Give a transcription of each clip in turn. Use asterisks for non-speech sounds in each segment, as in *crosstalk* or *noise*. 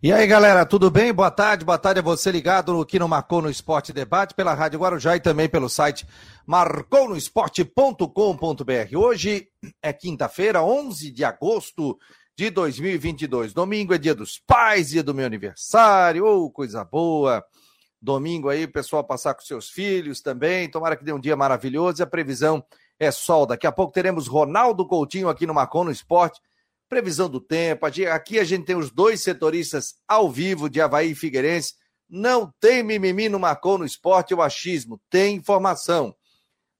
E aí, galera, tudo bem? Boa tarde, boa tarde a você ligado no Marcou no Esporte Debate, pela Rádio Guarujá e também pelo site marconosport.com.br. Hoje é quinta-feira, 11 de agosto de 2022. Domingo é dia dos pais, dia do meu aniversário, oh, coisa boa. Domingo aí, pessoal passar com seus filhos também. Tomara que dê um dia maravilhoso e a previsão é sol. Daqui a pouco teremos Ronaldo Coutinho aqui no Marcou no Esporte previsão do tempo. Aqui a gente tem os dois setoristas ao vivo de Havaí e Figueirense. Não tem mimimi no Marcou no esporte ou achismo, tem informação.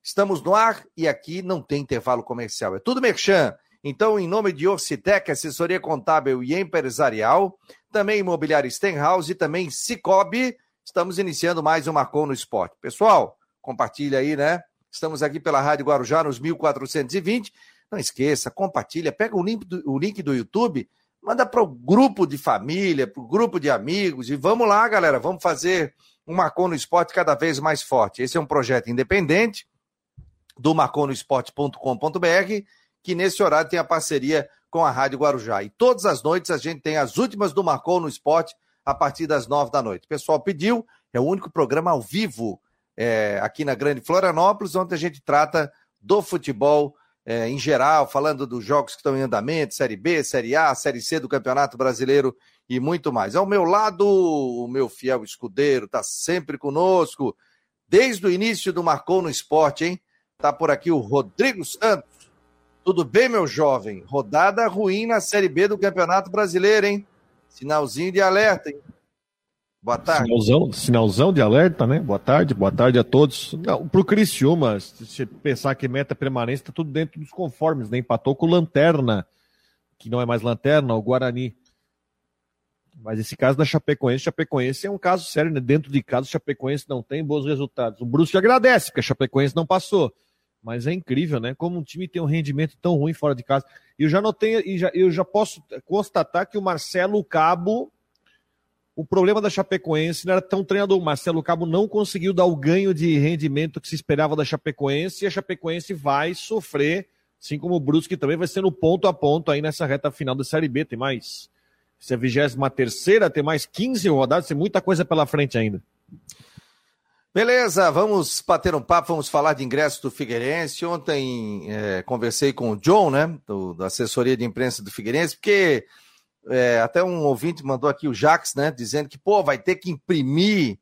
Estamos no ar e aqui não tem intervalo comercial. É tudo merchan. Então, em nome de Orcitec, assessoria contábil e empresarial, também imobiliário Stenhouse e também Cicobi, estamos iniciando mais um Marcou no Esporte. Pessoal, compartilha aí, né? Estamos aqui pela Rádio Guarujá nos 1420 não esqueça, compartilha, pega o link do, o link do YouTube, manda para o grupo de família, para o grupo de amigos, e vamos lá, galera, vamos fazer um Marcon no Esporte cada vez mais forte. Esse é um projeto independente do marconosport.com.br, que nesse horário tem a parceria com a Rádio Guarujá. E todas as noites a gente tem as últimas do Marcon no Esporte a partir das nove da noite. O pessoal pediu, é o único programa ao vivo é, aqui na Grande Florianópolis, onde a gente trata do futebol é, em geral, falando dos jogos que estão em andamento, Série B, Série A, Série C do Campeonato Brasileiro e muito mais. Ao meu lado, o meu fiel escudeiro está sempre conosco, desde o início do Marcou no Esporte, hein? Tá por aqui o Rodrigo Santos. Tudo bem, meu jovem? Rodada ruim na Série B do Campeonato Brasileiro, hein? Sinalzinho de alerta, hein? Boa tarde. Sinalzão, sinalzão de alerta, né? Boa tarde, boa tarde a todos. Não, pro Criciúma, se pensar que meta permanência, tá tudo dentro dos conformes, né? Empatou com o Lanterna, que não é mais Lanterna, o Guarani. Mas esse caso da Chapecoense, Chapecoense é um caso sério, né? Dentro de casa, Chapecoense não tem bons resultados. O Bruce agradece, porque a Chapecoense não passou. Mas é incrível, né? Como um time tem um rendimento tão ruim fora de casa. E eu já notei, e já, eu já posso constatar que o Marcelo Cabo o problema da Chapecoense não era tão treinador. Marcelo Cabo não conseguiu dar o ganho de rendimento que se esperava da Chapecoense e a Chapecoense vai sofrer, assim como o Brusque também vai ser no ponto a ponto aí nessa reta final da Série B. Tem mais. Se é a 23 tem mais 15 rodadas, tem muita coisa pela frente ainda. Beleza, vamos bater um papo, vamos falar de ingresso do Figueirense. Ontem é, conversei com o John, né, do, da assessoria de imprensa do Figueirense, porque é, até um ouvinte mandou aqui o Jax, né? Dizendo que, pô, vai ter que imprimir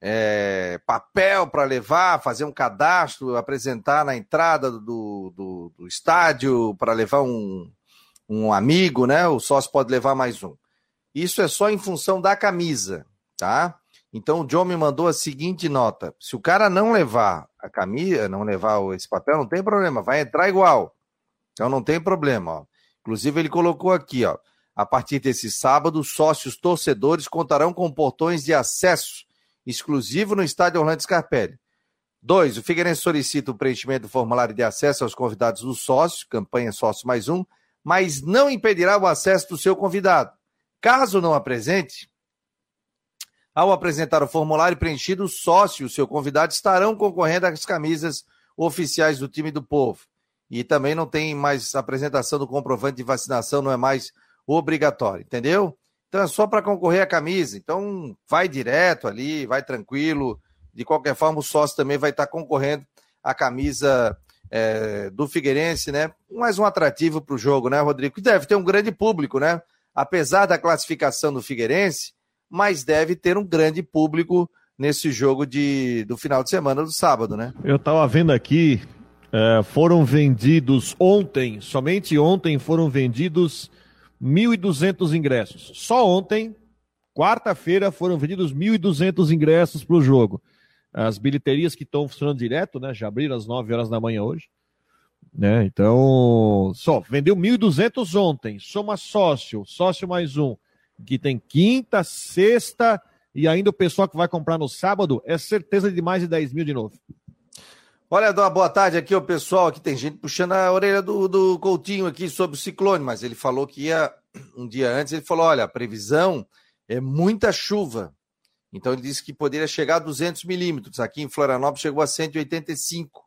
é, papel para levar, fazer um cadastro, apresentar na entrada do, do, do estádio para levar um, um amigo, né? O sócio pode levar mais um. Isso é só em função da camisa, tá? Então o John me mandou a seguinte nota: se o cara não levar a camisa, não levar esse papel, não tem problema, vai entrar igual. Então não tem problema, ó. Inclusive ele colocou aqui, ó. A partir desse sábado, sócios torcedores contarão com portões de acesso exclusivo no estádio Orlando Scarpelli. Dois, o Figueirense solicita o preenchimento do formulário de acesso aos convidados do sócio, campanha sócio mais um, mas não impedirá o acesso do seu convidado. Caso não apresente, ao apresentar o formulário preenchido, o sócio e o seu convidado estarão concorrendo às camisas oficiais do time do povo. E também não tem mais apresentação do comprovante de vacinação, não é mais obrigatório, entendeu? Então é só para concorrer a camisa. Então vai direto ali, vai tranquilo. De qualquer forma, o sócio também vai estar concorrendo à camisa é, do Figueirense, né? Mais um atrativo para o jogo, né, Rodrigo? Deve ter um grande público, né? Apesar da classificação do Figueirense, mas deve ter um grande público nesse jogo de, do final de semana do sábado, né? Eu estava vendo aqui, é, foram vendidos ontem, somente ontem foram vendidos 1.200 ingressos. Só ontem, quarta-feira, foram vendidos 1.200 ingressos para o jogo. As bilheterias que estão funcionando direto, né? Já abriram às 9 horas da manhã hoje. Né? Então, só vendeu 1.200 ontem. Soma sócio, sócio mais um, que tem quinta, sexta e ainda o pessoal que vai comprar no sábado é certeza de mais de 10 mil de novo. Olha, dá uma boa tarde aqui, o pessoal. Aqui tem gente puxando a orelha do, do Coutinho aqui sobre o ciclone, mas ele falou que ia um dia antes. Ele falou: olha, a previsão é muita chuva. Então ele disse que poderia chegar a 200 milímetros. Aqui em Florianópolis chegou a 185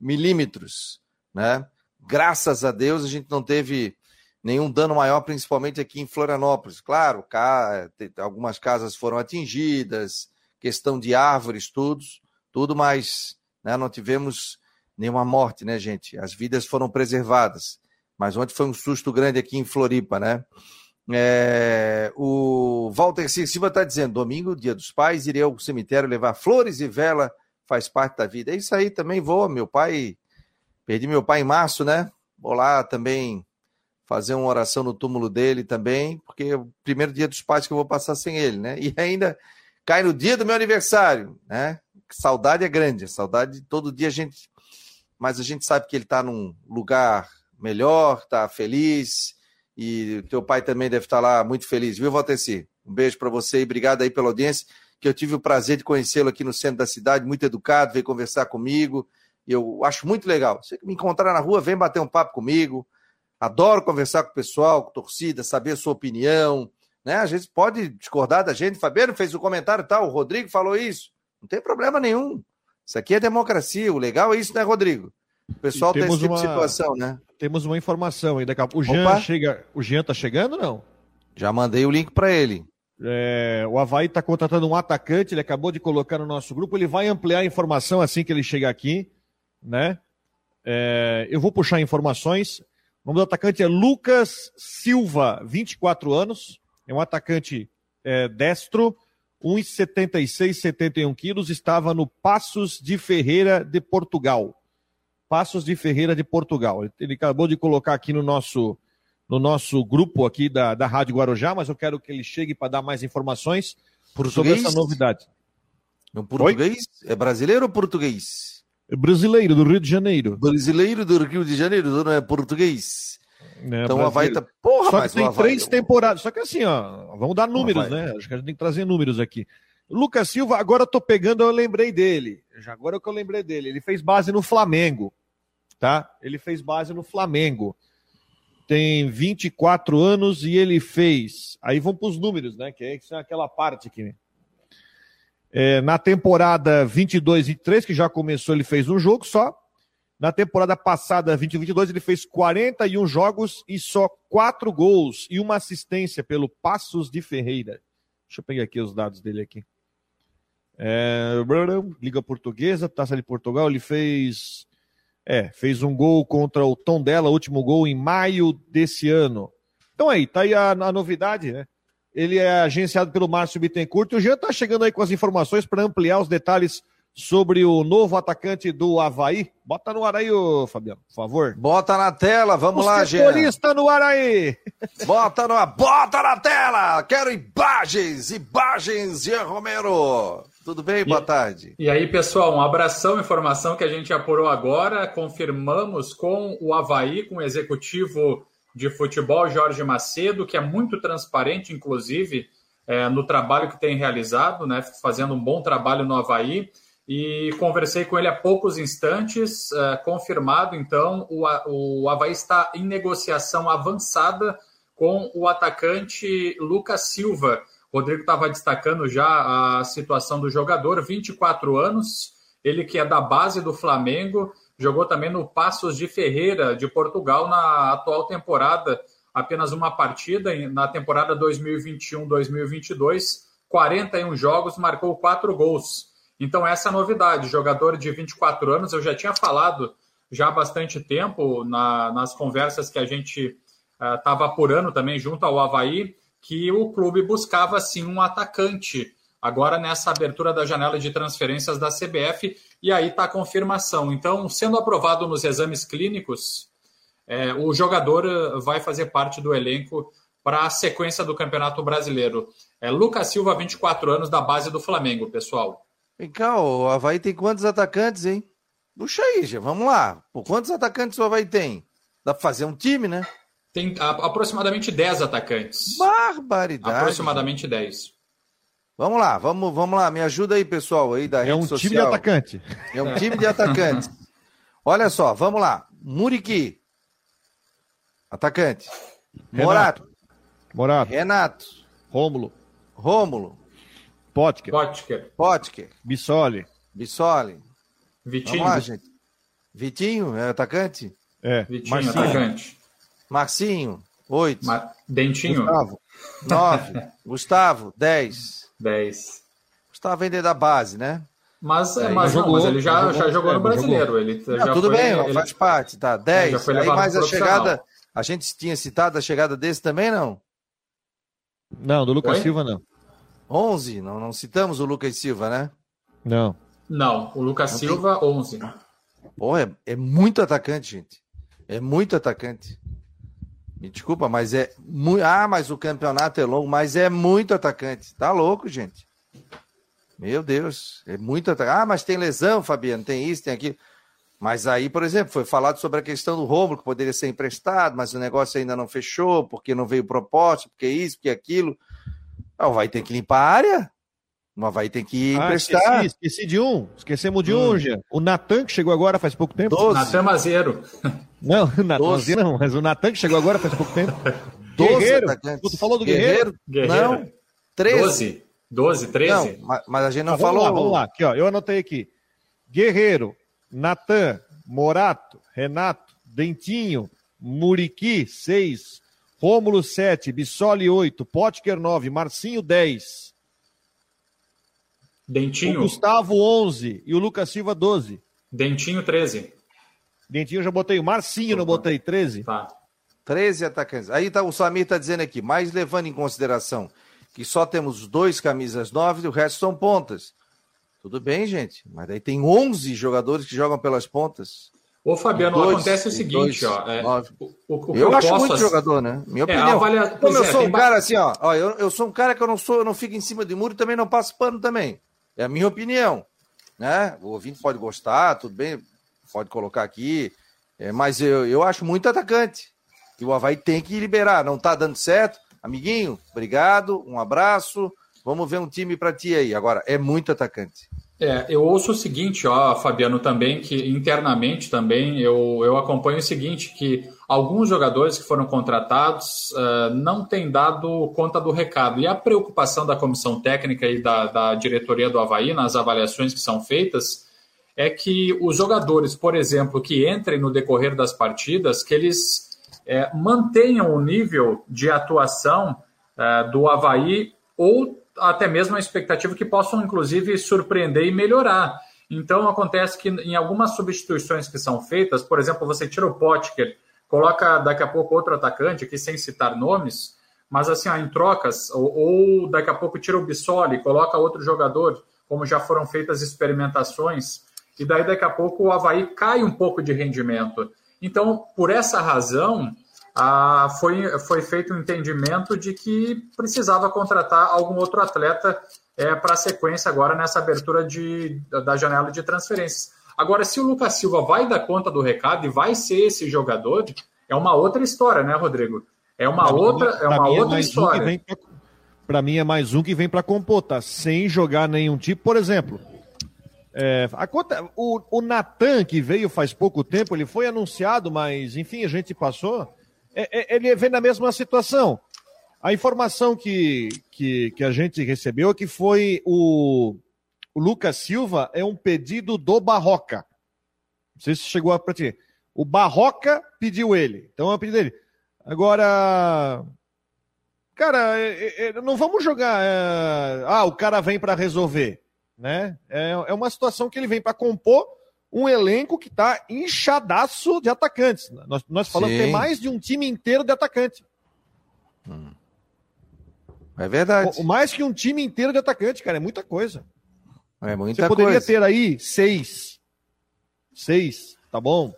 milímetros, né? Graças a Deus a gente não teve nenhum dano maior, principalmente aqui em Florianópolis. Claro, cá, algumas casas foram atingidas, questão de árvores, tudo, tudo, mas né, não tivemos nenhuma morte, né, gente? As vidas foram preservadas. Mas ontem foi um susto grande aqui em Floripa, né? É, o Walter Silva está dizendo: domingo, dia dos pais, irei ao cemitério levar flores e vela, faz parte da vida. É isso aí também vou. Meu pai, perdi meu pai em março, né? Vou lá também fazer uma oração no túmulo dele também, porque é o primeiro dia dos pais que eu vou passar sem ele, né? E ainda cai no dia do meu aniversário, né? Saudade é grande, saudade todo dia a gente. Mas a gente sabe que ele está num lugar melhor, está feliz, e teu pai também deve estar tá lá muito feliz, viu, Valteci? Um beijo para você e obrigado aí pela audiência, que eu tive o prazer de conhecê-lo aqui no centro da cidade, muito educado, veio conversar comigo, e eu acho muito legal. Você me encontrar na rua, vem bater um papo comigo, Adoro conversar com o pessoal, com a torcida, saber a sua opinião. Né? A gente pode discordar da gente. Fabiano fez um comentário tal, o Rodrigo falou isso. Não tem problema nenhum. Isso aqui é democracia. O legal é isso, né, Rodrigo? O pessoal tem esse tipo uma... de situação, né? Temos uma informação aí. Daqui a... O Jean chega. O Jean tá chegando não? Já mandei o link para ele. É, o Havaí está contratando um atacante, ele acabou de colocar no nosso grupo, ele vai ampliar a informação assim que ele chegar aqui, né? É, eu vou puxar informações. O nome do atacante é Lucas Silva, 24 anos. É um atacante é, destro, 1,76, 71 quilos. Estava no Passos de Ferreira de Portugal. Passos de Ferreira de Portugal. Ele acabou de colocar aqui no nosso, no nosso grupo aqui da, da Rádio Guarujá, mas eu quero que ele chegue para dar mais informações português? sobre essa novidade. No português? Oi? É brasileiro ou português? Brasileiro do Rio de Janeiro. Brasileiro do Rio de Janeiro, não é português. É, então o Havaí tá. Porra, Só que tem Havaí... três temporadas. Só que assim, ó, vamos dar números, né? Acho que a gente tem que trazer números aqui. Lucas Silva, agora eu tô pegando, eu lembrei dele. Já agora é que eu lembrei dele. Ele fez base no Flamengo, tá? Ele fez base no Flamengo. Tem 24 anos e ele fez. Aí vão para os números, né? Que é, que é aquela parte aqui. É, na temporada 22 e 23, que já começou, ele fez um jogo só. Na temporada passada, 2022, ele fez 41 jogos e só 4 gols e uma assistência pelo Passos de Ferreira. Deixa eu pegar aqui os dados dele aqui. É, Liga Portuguesa, Taça de Portugal, ele fez é, fez um gol contra o Tom dela, último gol em maio desse ano. Então aí, tá aí a, a novidade, né? Ele é agenciado pelo Márcio Bittencourt. O Jean está chegando aí com as informações para ampliar os detalhes sobre o novo atacante do Havaí. Bota no ar aí, ô, Fabiano, por favor. Bota na tela, vamos o lá, Jean. Setorista no ar aí. *laughs* Bota, no, bota na tela. Quero imagens, imagens, Jean Romero. Tudo bem? Boa tarde. E aí, pessoal, um abração, informação que a gente apurou agora. Confirmamos com o Havaí, com o executivo de futebol, Jorge Macedo, que é muito transparente, inclusive, é, no trabalho que tem realizado, né, fazendo um bom trabalho no Havaí. E conversei com ele há poucos instantes, é, confirmado, então, o, o Havaí está em negociação avançada com o atacante Lucas Silva. Rodrigo estava destacando já a situação do jogador, 24 anos, ele que é da base do Flamengo, jogou também no Passos de Ferreira, de Portugal, na atual temporada, apenas uma partida, na temporada 2021-2022, 41 jogos, marcou quatro gols. Então, essa é a novidade, jogador de 24 anos, eu já tinha falado já há bastante tempo, na, nas conversas que a gente estava uh, apurando também junto ao Havaí, que o clube buscava sim um atacante agora nessa abertura da janela de transferências da CBF, e aí está a confirmação. Então, sendo aprovado nos exames clínicos, é, o jogador eh, vai fazer parte do elenco para a sequência do Campeonato Brasileiro. É Lucas Silva, 24 anos, da base do Flamengo, pessoal. Vem cá, o Havaí tem quantos atacantes, hein? Puxa aí, já, vamos lá. Por quantos atacantes o Havaí tem? Dá para fazer um time, né? Tem a, aproximadamente 10 atacantes. Barbaridade. Aproximadamente 10. Vamos lá, vamos, vamos lá, me ajuda aí, pessoal, aí da é um social. time de atacante. É um time de atacantes. *laughs* Olha só, vamos lá. Muriqui. Atacante. Morato. Morato. Renato. Rômulo. Rômulo. Potker. Potker. Potker. Bissoli. Bissoli. Vitinho. Vamos lá, gente. Vitinho, é atacante? É. Vitinho, Marcinho. atacante. Marcinho. Oito. Dentinho. Gustavo. Nove. *laughs* Gustavo, dez. Dez. Gustavo vender da base, né? Mas, é, mas, jogou, não, mas ele já jogou, já jogou no brasileiro. Ele não, já tudo foi, bem, ele... faz parte, tá. Dez. Aí mais a chegada. A gente tinha citado a chegada desse também, não? Não, do Lucas Oi? Silva não. 11, não, não citamos o Lucas Silva, né? Não. Não, o Lucas não Silva, tem... 11. Pô, é, é muito atacante, gente. É muito atacante. Me desculpa, mas é muito. Ah, mas o campeonato é longo, mas é muito atacante. Tá louco, gente. Meu Deus, é muito atacante. Ah, mas tem lesão, Fabiano, tem isso, tem aquilo. Mas aí, por exemplo, foi falado sobre a questão do Romulo, que poderia ser emprestado, mas o negócio ainda não fechou, porque não veio proposta, porque isso, porque aquilo. Ah, vai ter que limpar a área. Mas vai ter que ah, emprestar. Esqueci, esqueci, de um. Esquecemos de hum. um, já. O Natan, que chegou agora faz pouco tempo. Natan Mazeiro. Não, *laughs* Natan Mazeiro não, mas o Natan que chegou agora faz pouco tempo. *laughs* Guerreiro. Tu falou do Guerreiro? Guerreiro? Não. 13. 12. 12, 13? Não, mas a gente não ah, falou. Vamos lá, vamos lá. Aqui, ó, eu anotei aqui. Guerreiro, Natan, Morato, Renato, Dentinho, Muriqui, 6. Rômulo, 7. Bissoli, 8. Potker, 9. Marcinho, 10. Dentinho. O Gustavo, 11. E o Lucas Silva, 12. Dentinho, 13. Dentinho eu já botei. O Marcinho não botei, 13. Tá. 13 atacantes. Aí tá, o Samir está dizendo aqui, mas levando em consideração que só temos dois camisas 9 e o resto são pontas. Tudo bem, gente, mas daí tem 11 jogadores que jogam pelas pontas. Ô, Fabiano, dois, acontece o seguinte, dois, ó. É, o, o, eu, eu acho muito jogador, né? Minha é, opinião. Avalia... Como eu é, sou um cara assim, ó, ó eu, eu sou um cara que eu não sou, eu não fico em cima de muro e também não passo pano também. É a minha opinião. Né? O ouvinte pode gostar, tudo bem, pode colocar aqui. É, mas eu, eu acho muito atacante. Que o Havaí tem que liberar. Não tá dando certo. Amiguinho, obrigado, um abraço. Vamos ver um time para ti aí. Agora, é muito atacante. É, eu ouço o seguinte, ó, Fabiano, também, que internamente também eu, eu acompanho o seguinte, que alguns jogadores que foram contratados uh, não têm dado conta do recado. E a preocupação da comissão técnica e da, da diretoria do Havaí, nas avaliações que são feitas, é que os jogadores, por exemplo, que entrem no decorrer das partidas, que eles é, mantenham o nível de atuação é, do Havaí ou até mesmo a expectativa que possam, inclusive, surpreender e melhorar. Então, acontece que em algumas substituições que são feitas, por exemplo, você tira o Potker, coloca daqui a pouco outro atacante, aqui sem citar nomes, mas assim, ó, em trocas, ou, ou daqui a pouco tira o Bissoli, coloca outro jogador, como já foram feitas experimentações, e daí daqui a pouco o Havaí cai um pouco de rendimento. Então, por essa razão, ah, foi, foi feito o um entendimento de que precisava contratar algum outro atleta é, para a sequência agora nessa abertura de, da janela de transferências. Agora, se o Lucas Silva vai dar conta do recado e vai ser esse jogador, é uma outra história, né, Rodrigo? É uma pra outra, mim, é uma outra é história. Um para mim é mais um que vem para compor, tá? Sem jogar nenhum tipo, por exemplo. É, a conta, o, o Natan, que veio faz pouco tempo, ele foi anunciado, mas enfim, a gente passou é, é, ele vem na mesma situação. A informação que, que, que a gente recebeu é que foi o, o Lucas Silva é um pedido do Barroca. Não sei se chegou para ti. O Barroca pediu ele. Então é o pedido dele. Agora, cara, é, é, não vamos jogar. É, ah, o cara vem para resolver, né? É, é uma situação que ele vem para compor um elenco que está inchadaço de atacantes. Nós, nós falamos Sim. que tem mais de um time inteiro de atacante. Hum. É verdade. O, mais que um time inteiro de atacante, cara, é muita coisa. É muita Você poderia coisa. ter aí seis. Seis, tá bom.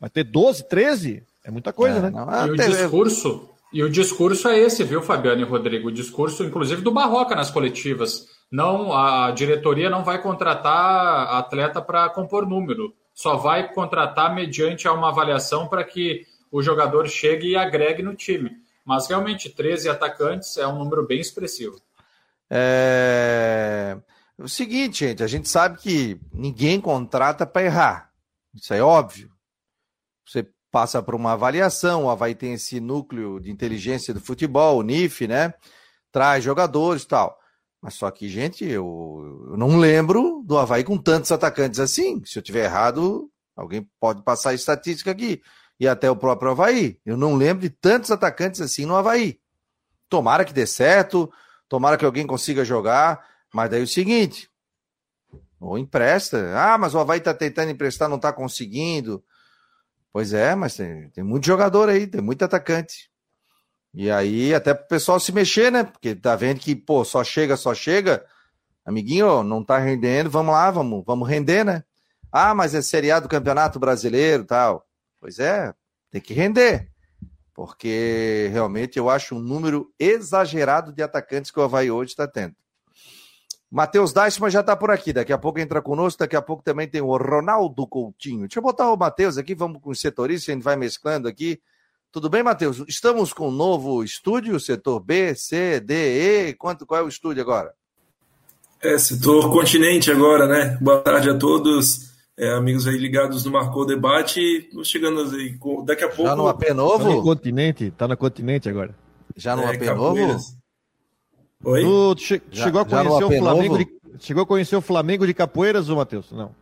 Mas ter 12, 13 é muita coisa, é, né? Não, e o discurso, e o discurso é esse, viu, Fabiano e Rodrigo? O discurso, inclusive, do Barroca nas coletivas não a diretoria não vai contratar atleta para compor número, só vai contratar mediante uma avaliação para que o jogador chegue e agregue no time. Mas realmente 13 atacantes é um número bem expressivo. É... O seguinte, gente, a gente sabe que ninguém contrata para errar. Isso é óbvio. Você passa por uma avaliação, o Havaí tem esse núcleo de inteligência do futebol, o NIF, né? Traz jogadores e tal. Mas só que, gente, eu, eu não lembro do Havaí com tantos atacantes assim. Se eu tiver errado, alguém pode passar a estatística aqui. e até o próprio Havaí. Eu não lembro de tantos atacantes assim no Havaí. Tomara que dê certo, tomara que alguém consiga jogar, mas daí é o seguinte, ou empresta. Ah, mas o Havaí tá tentando emprestar, não tá conseguindo. Pois é, mas tem, tem muito jogador aí, tem muito atacante. E aí, até pro pessoal se mexer, né? Porque tá vendo que, pô, só chega, só chega. Amiguinho, não tá rendendo, vamos lá, vamos, vamos render, né? Ah, mas é seriado do Campeonato Brasileiro tal. Pois é, tem que render. Porque realmente eu acho um número exagerado de atacantes que o Havaí hoje está tendo. Matheus Deissman já está por aqui, daqui a pouco entra conosco, daqui a pouco também tem o Ronaldo Coutinho. Deixa eu botar o Matheus aqui, vamos com o setoristas, a gente vai mesclando aqui. Tudo bem, Matheus? Estamos com um novo estúdio, setor B, C, D, E. Quanto, qual é o estúdio agora? É, setor continente agora, né? Boa tarde a todos, é, amigos aí ligados no Marcou Debate. Chegando aí, daqui a pouco. Já no AP novo? Tá no continente, tá no continente agora. Já no é, AP novo? Oi? Tu che já, chegou a conhecer o Flamengo de, chegou a conhecer o Flamengo de Capoeiras, ô Matheus? Não.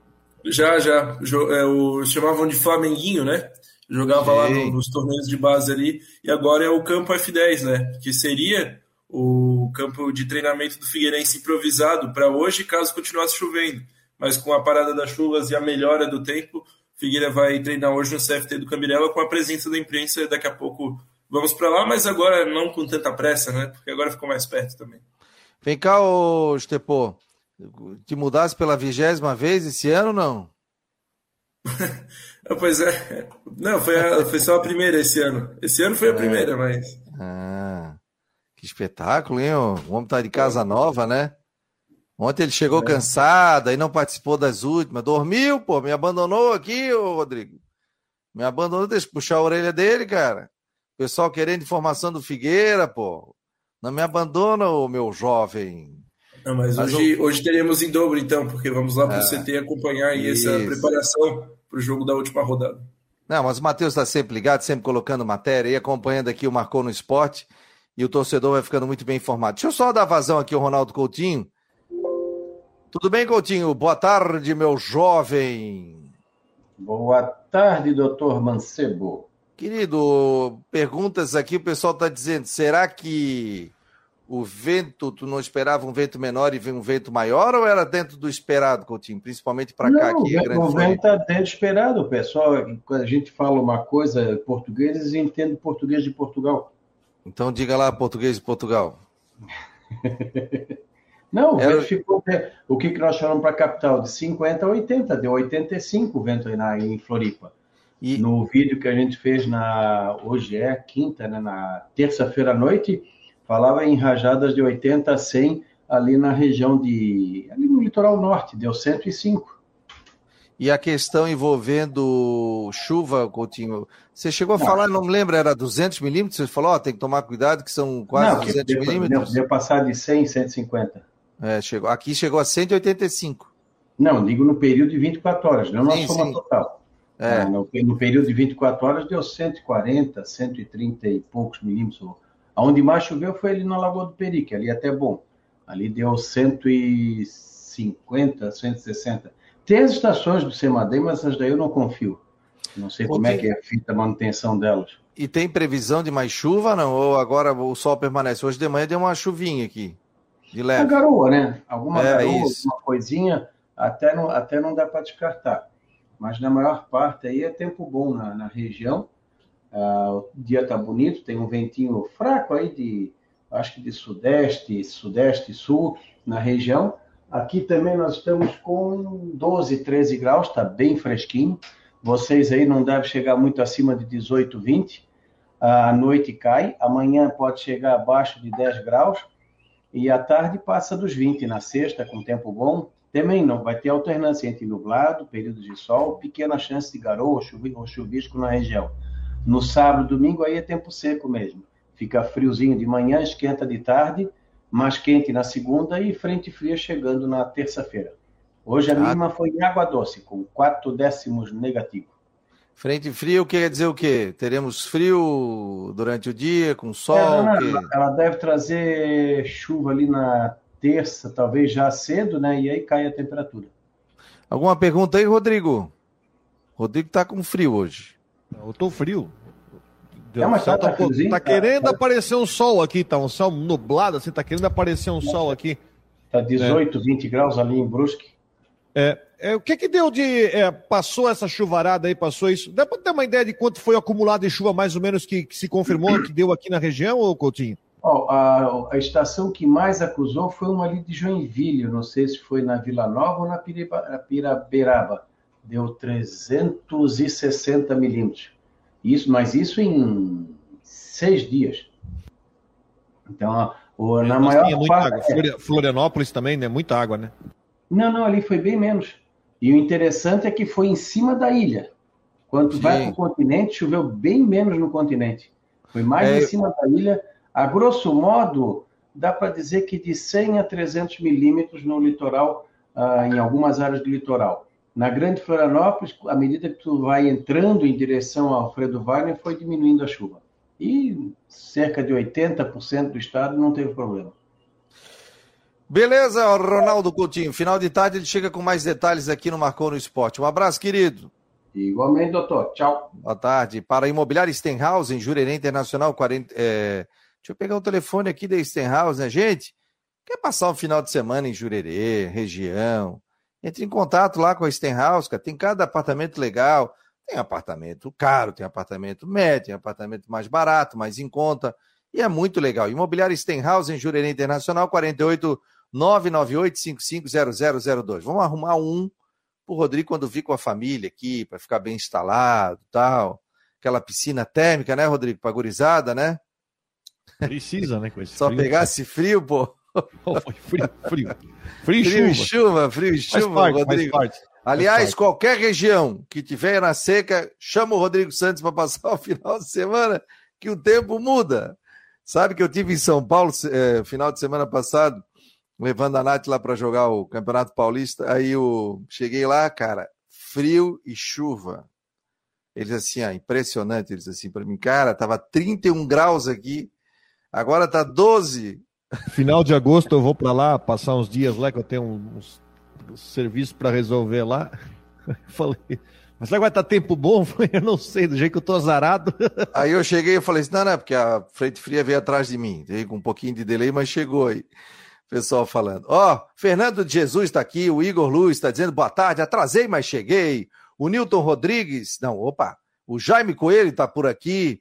Já, já. É, o, chamavam de Flamenguinho, né? Jogava lá no, nos torneios de base ali. E agora é o campo F10, né? Que seria o campo de treinamento do Figueirense improvisado para hoje, caso continuasse chovendo. Mas com a parada das chuvas e a melhora do tempo, Figueira vai treinar hoje no CFT do Cambirela com a presença da imprensa daqui a pouco vamos para lá, mas agora não com tanta pressa, né? Porque agora ficou mais perto também. Vem cá, ô Estepô. Te mudasse pela vigésima vez esse ano não? *laughs* pois é. Não, foi, a, foi só a primeira esse ano. Esse ano foi a é. primeira, mas. Ah, que espetáculo, hein? O homem tá de casa nova, né? Ontem ele chegou é. cansado, aí não participou das últimas. Dormiu, pô, me abandonou aqui, ô Rodrigo. Me abandonou, deixa eu puxar a orelha dele, cara. Pessoal querendo informação do Figueira, pô. Não me abandona, o meu jovem. Não, mas, mas hoje, eu... hoje teremos em dobro, então, porque vamos lá para o é, CT acompanhar aí essa preparação para o jogo da última rodada. Não, mas o Matheus está sempre ligado, sempre colocando matéria e acompanhando aqui o Marcou no Esporte. E o torcedor vai ficando muito bem informado. Deixa eu só dar vazão aqui ao Ronaldo Coutinho. Tudo bem, Coutinho? Boa tarde, meu jovem. Boa tarde, doutor Mancebo. Querido, perguntas aqui, o pessoal está dizendo, será que o vento, tu não esperava um vento menor e veio um vento maior, ou era dentro do esperado, Coutinho? Principalmente para cá, aqui, é O vento está dentro do esperado, pessoal. Quando a gente fala uma coisa português, eles entendem português de Portugal. Então diga lá português de Portugal. *laughs* não, o era... vento ficou. O que, que nós falamos para a capital? De 50 a 80, deu 85 o vento aí na, em Floripa. E... No vídeo que a gente fez na hoje é quinta, né, na terça-feira à noite, falava em rajadas de 80 a 100 ali na região de ali no litoral norte, deu 105. E a questão envolvendo chuva, Coutinho, você chegou a não, falar, não me lembro, era 200 milímetros? Você falou, ó, tem que tomar cuidado que são quase não, 200 deu, milímetros. Deu, deu passar de 100, 150. É, chegou, aqui chegou a 185. Não, digo no período de 24 horas, não na soma total. É. No, no, período de 24 horas deu 140, 130 e poucos milímetros. Aonde mais choveu foi ali na Lagoa do Peri, que ali até bom. Ali deu 150, 160. Tem as estações do Semadei, mas essas daí eu não confio. Não sei como é que é a fita, a manutenção delas. E tem previsão de mais chuva, não? Ou agora o sol permanece? Hoje de manhã deu uma chuvinha aqui, de leve. A garoa, né? Alguma é, garoa, isso. alguma coisinha, até não, até não dá para descartar mas na maior parte aí é tempo bom na, na região. Ah, o dia está bonito, tem um ventinho fraco aí de, acho que de sudeste, sudeste sul na região. Aqui também nós estamos com 12, 13 graus, está bem fresquinho. Vocês aí não devem chegar muito acima de 18, 20. A noite cai, amanhã pode chegar abaixo de 10 graus e à tarde passa dos 20 na sexta, com tempo bom. Também não, vai ter alternância entre nublado, períodos de sol, pequena chance de garoa ou chuvisco na região. No sábado, domingo, aí é tempo seco mesmo. Fica friozinho de manhã, esquenta de tarde, mais quente na segunda e frente fria chegando na terça-feira. Hoje a ah. mínima foi em água doce, com 4 décimos negativo. Frente fria quer dizer o quê? Teremos frio durante o dia, com sol? É, ela, ela, deve trazer chuva ali na terça, talvez já cedo, né? E aí cai a temperatura. Alguma pergunta aí, Rodrigo? Rodrigo tá com frio hoje. Eu tô frio. É, mas tá, tá, tá querendo tá, aparecer um sol aqui, tá um céu nublado, assim, tá querendo aparecer um sol aqui. Tá 18, é. 20 graus ali em Brusque. É, é, o que que deu de. É, passou essa chuvarada aí, passou isso? Dá para ter uma ideia de quanto foi acumulado de chuva, mais ou menos, que, que se confirmou que deu aqui na região, ou Coutinho? Oh, a, a, estação que mais acusou foi uma ali de Joinville, não sei se foi na Vila Nova ou na Piraberaba. Deu 360 milímetros. Isso, mas isso em seis dias. Então, o, na maior parte... Água. Florianópolis também, né? Muita água, né? Não, não, ali foi bem menos. E o interessante é que foi em cima da ilha. Quando Sim. vai para o continente, choveu bem menos no continente. Foi mais é... em cima da ilha. A grosso modo, dá para dizer que de 100 a 300 milímetros no litoral, ah, em algumas áreas do litoral. Na Grande Florianópolis, à medida que tu vai entrando em direção ao Alfredo Wagner, foi diminuindo a chuva. E cerca de 80% do estado não teve problema. Beleza, Ronaldo Coutinho. Final de tarde ele chega com mais detalhes aqui no Marcou no Esporte. Um abraço, querido. Igualmente, doutor. Tchau. Boa tarde. Para a Imobiliária Stenhouse, em Jurerê Internacional, 40, é... deixa eu pegar o telefone aqui da Stenhouse, né, gente? Quer passar um final de semana em Jurerê, região? Entre em contato lá com a Stenhouse, cara. Tem cada apartamento legal. Tem apartamento caro, tem apartamento médio, tem apartamento mais barato, mais em conta. E é muito legal. Imobiliário Stenhouse, em Jurerê Internacional, 48 998 Vamos arrumar um pro Rodrigo quando vir com a família aqui, para ficar bem instalado tal. Aquela piscina térmica, né, Rodrigo? Pagurizada, né? Precisa, né? Só frio, pegasse frio, pô. Foi frio, frio. Frio, frio e chuva. Frio e chuva, parte, Rodrigo. Aliás, qualquer região que tiver na seca, chama o Rodrigo Santos para passar o *laughs* final de semana, que o tempo muda. Sabe que eu tive em São Paulo é, final de semana passado, levando a Nath lá para jogar o Campeonato Paulista. Aí eu cheguei lá, cara, frio e chuva. Eles assim, ah, impressionante, eles assim para mim, cara, tava 31 graus aqui, agora tá 12. Final de agosto eu vou para lá passar uns dias lá que eu tenho uns, serviços para resolver lá. Eu falei, mas será que vai estar tá tempo bom? Eu não sei, do jeito que eu tô azarado. *laughs* Aí eu cheguei e falei assim: não, não, porque a frente fria veio atrás de mim. Veio com um pouquinho de delay, mas chegou aí. Pessoal falando. Ó, oh, Fernando de Jesus está aqui, o Igor Luiz está dizendo boa tarde, atrasei, mas cheguei. O Newton Rodrigues, não, opa, o Jaime Coelho está por aqui.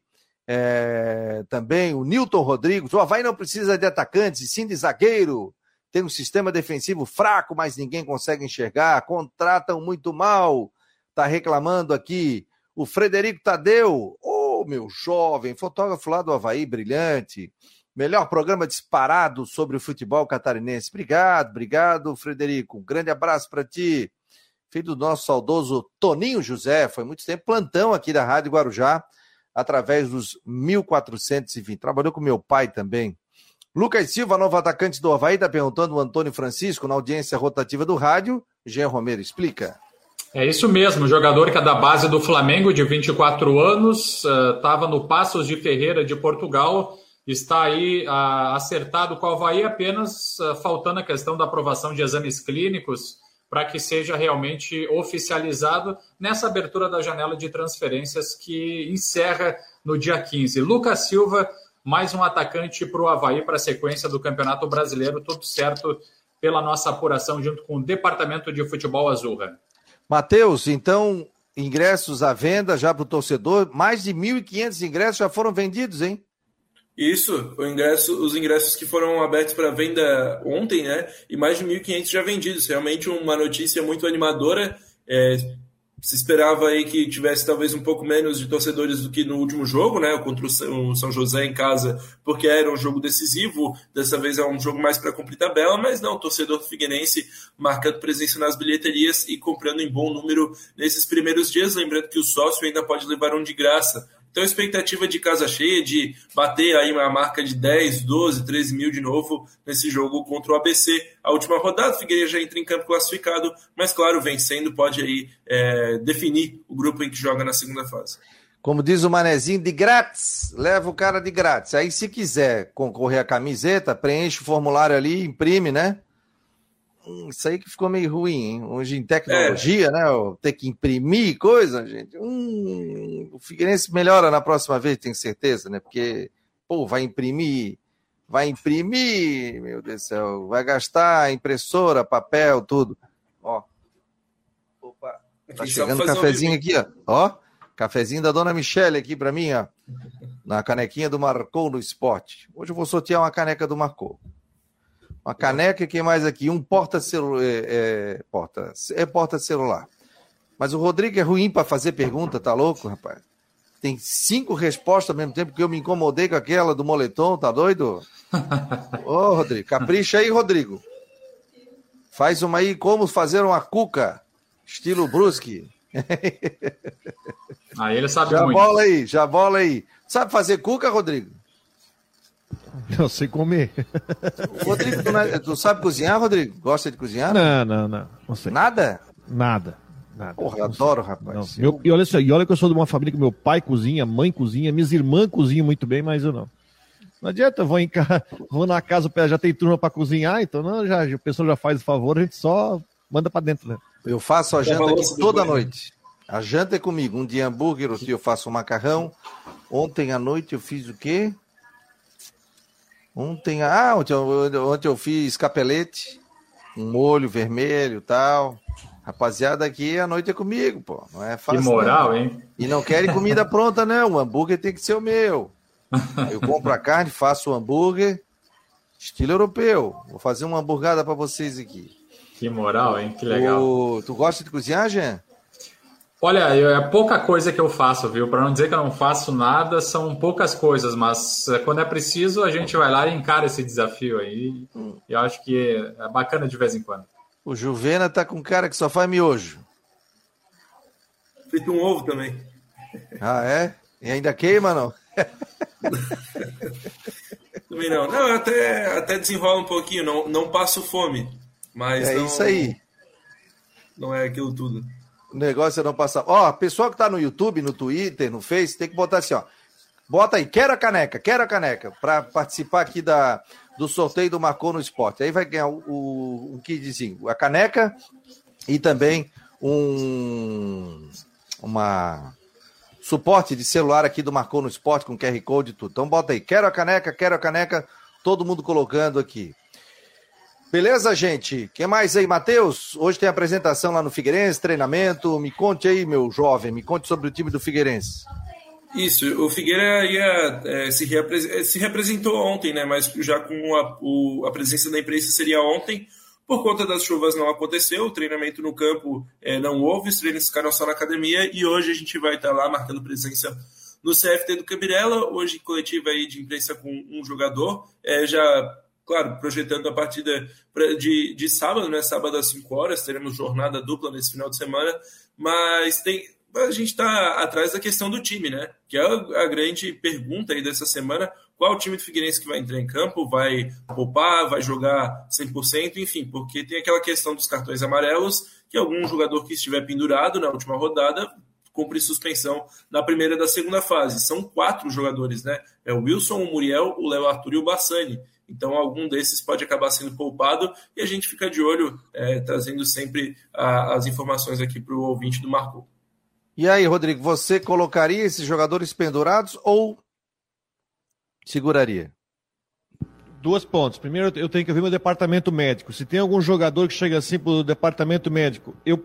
É, também o Newton Rodrigues. O Havaí não precisa de atacantes, sim de zagueiro. Tem um sistema defensivo fraco, mas ninguém consegue enxergar. Contratam muito mal. Tá reclamando aqui. O Frederico Tadeu, ô oh, meu jovem, fotógrafo lá do Havaí, brilhante. Melhor programa disparado sobre o futebol catarinense. Obrigado, obrigado, Frederico. Um grande abraço para ti. Filho do nosso saudoso Toninho José, foi muito tempo plantão aqui da Rádio Guarujá, através dos 1420. Trabalhou com meu pai também. Lucas Silva, novo atacante do Havaí, está perguntando o Antônio Francisco, na audiência rotativa do rádio. Jean Romero, explica. É isso mesmo, jogador que é da base do Flamengo, de 24 anos, estava uh, no Passos de Ferreira de Portugal está aí ah, acertado com o Havaí, apenas ah, faltando a questão da aprovação de exames clínicos para que seja realmente oficializado nessa abertura da janela de transferências que encerra no dia 15. Lucas Silva, mais um atacante para o Havaí para a sequência do Campeonato Brasileiro, tudo certo pela nossa apuração junto com o Departamento de Futebol Azurra. Matheus, então, ingressos à venda já para o torcedor, mais de 1.500 ingressos já foram vendidos, hein? Isso, ingresso, os ingressos que foram abertos para venda ontem, né? E mais de 1.500 já vendidos. Realmente uma notícia muito animadora. É, se esperava aí que tivesse talvez um pouco menos de torcedores do que no último jogo, né? Contra o São José em casa, porque era um jogo decisivo. Dessa vez é um jogo mais para cumprir tabela, mas não, o torcedor figueirense marcando presença nas bilheterias e comprando em bom número nesses primeiros dias. Lembrando que o sócio ainda pode levar um de graça então, expectativa de casa cheia, de bater aí uma marca de 10, 12, 13 mil de novo nesse jogo contra o ABC. A última rodada, o Figueiredo já entra em campo classificado, mas claro, vencendo pode aí é, definir o grupo em que joga na segunda fase. Como diz o Manezinho, de grátis, leva o cara de grátis. Aí, se quiser concorrer à camiseta, preenche o formulário ali, imprime, né? Hum, isso aí que ficou meio ruim, hein? Hoje em tecnologia, é. né? Ter que imprimir coisa, gente. Hum, o Figueirense melhora na próxima vez, tenho certeza, né? Porque, pô, vai imprimir, vai imprimir, meu Deus do céu, vai gastar impressora, papel, tudo. Ó. Opa, tá chegando cafezinho um aqui, ó. Ó, cafezinho da dona Michele aqui para mim, ó. Na canequinha do Marcou no Esporte. Hoje eu vou sortear uma caneca do Marcou. Uma caneca e que mais aqui? Um porta-celular. É, é, porta, é porta-celular. Mas o Rodrigo é ruim para fazer pergunta, tá louco, rapaz? Tem cinco respostas ao mesmo tempo que eu me incomodei com aquela do moletom, tá doido? *laughs* Ô, Rodrigo, capricha aí, Rodrigo. Faz uma aí, como fazer uma cuca, estilo Brusque. Aí ele sabe já muito. bola aí, já bola aí. Sabe fazer cuca, Rodrigo? *laughs* Eu sei comer. Rodrigo, tu, é, tu, sabe cozinhar, Rodrigo? Gosta de cozinhar? Não, não, não. não sei. Nada? Nada. Nada. Porra, eu adoro, rapaz. Meu, e, olha só, e olha que eu sou de uma família que meu pai cozinha, mãe cozinha, minhas irmãs cozinham muito bem, mas eu não. Não adianta, eu vou, em casa, *laughs* vou na casa, já tem turma para cozinhar, então não, já, a pessoa já faz o favor, a gente só manda para dentro, né? Eu faço a janta aqui toda noite. A janta é comigo. Um dia hambúrguer, outro dia eu faço um macarrão. Ontem à noite eu fiz o quê? Ontem, ah, ontem, ontem eu fiz capelete, um molho vermelho tal. Rapaziada, aqui a noite é comigo, pô. Não é fácil. Que moral, não. hein? E não querem comida *laughs* pronta, não. O hambúrguer tem que ser o meu. Eu compro a carne, faço o hambúrguer, estilo europeu. Vou fazer uma hamburgada para vocês aqui. Que moral, hein? Que legal. O... Tu gosta de cozinhar, Jean? Olha, é pouca coisa que eu faço, viu? Para não dizer que eu não faço nada, são poucas coisas, mas é, quando é preciso, a gente vai lá e encara esse desafio aí. Hum. E eu acho que é bacana de vez em quando. O Juvena tá com cara que só faz miojo. Feito um ovo também. Ah, é? E ainda queima, não? *laughs* também não. Não, até, até desenrola um pouquinho, não, não passo fome. Mas é não, isso aí. Não é aquilo tudo. O negócio é não passar. Ó, pessoal que tá no YouTube, no Twitter, no Face, tem que botar assim, ó. Bota aí, quero a caneca, quero a caneca, para participar aqui da, do sorteio do Marcou no Esporte. Aí vai ganhar o, o, um kitzinho, a caneca e também um uma suporte de celular aqui do Marcou no Esporte com QR Code e tudo. Então bota aí, quero a caneca, quero a caneca, todo mundo colocando aqui. Beleza, gente? Quem mais aí, Matheus? Hoje tem apresentação lá no Figueirense, treinamento. Me conte aí, meu jovem, me conte sobre o time do Figueirense. Isso, o Figueira ia, é, se, é, se, representou ontem, né? Mas já com a, o, a, presença da imprensa seria ontem. Por conta das chuvas não aconteceu, o treinamento no campo é, não houve, os treinos ficaram só na academia e hoje a gente vai estar lá marcando presença no CFT do Cabirela. Hoje, coletiva aí de imprensa com um jogador. É, já claro, projetando a partida de, de sábado, né? Sábado às 5 horas, teremos jornada dupla nesse final de semana, mas tem. A gente está atrás da questão do time, né? Que é a, grande pergunta aí dessa semana. Qual o time do Figueirense que vai entrar em campo? Vai poupar? Vai jogar 100%? Enfim, porque tem aquela questão dos cartões amarelos, que algum jogador que estiver pendurado na última rodada cumpre suspensão na primeira da segunda fase. São quatro jogadores, né? É o Wilson, o Muriel, o Léo Arthur e o Bassani. Então, algum desses pode acabar sendo poupado e a gente fica de olho, é, trazendo sempre a, as informações aqui para o ouvinte do Marco. E aí, Rodrigo, você colocaria esses jogadores pendurados ou seguraria? Duas pontos. Primeiro, eu tenho que ouvir meu departamento médico. Se tem algum jogador que chega assim para o departamento médico, eu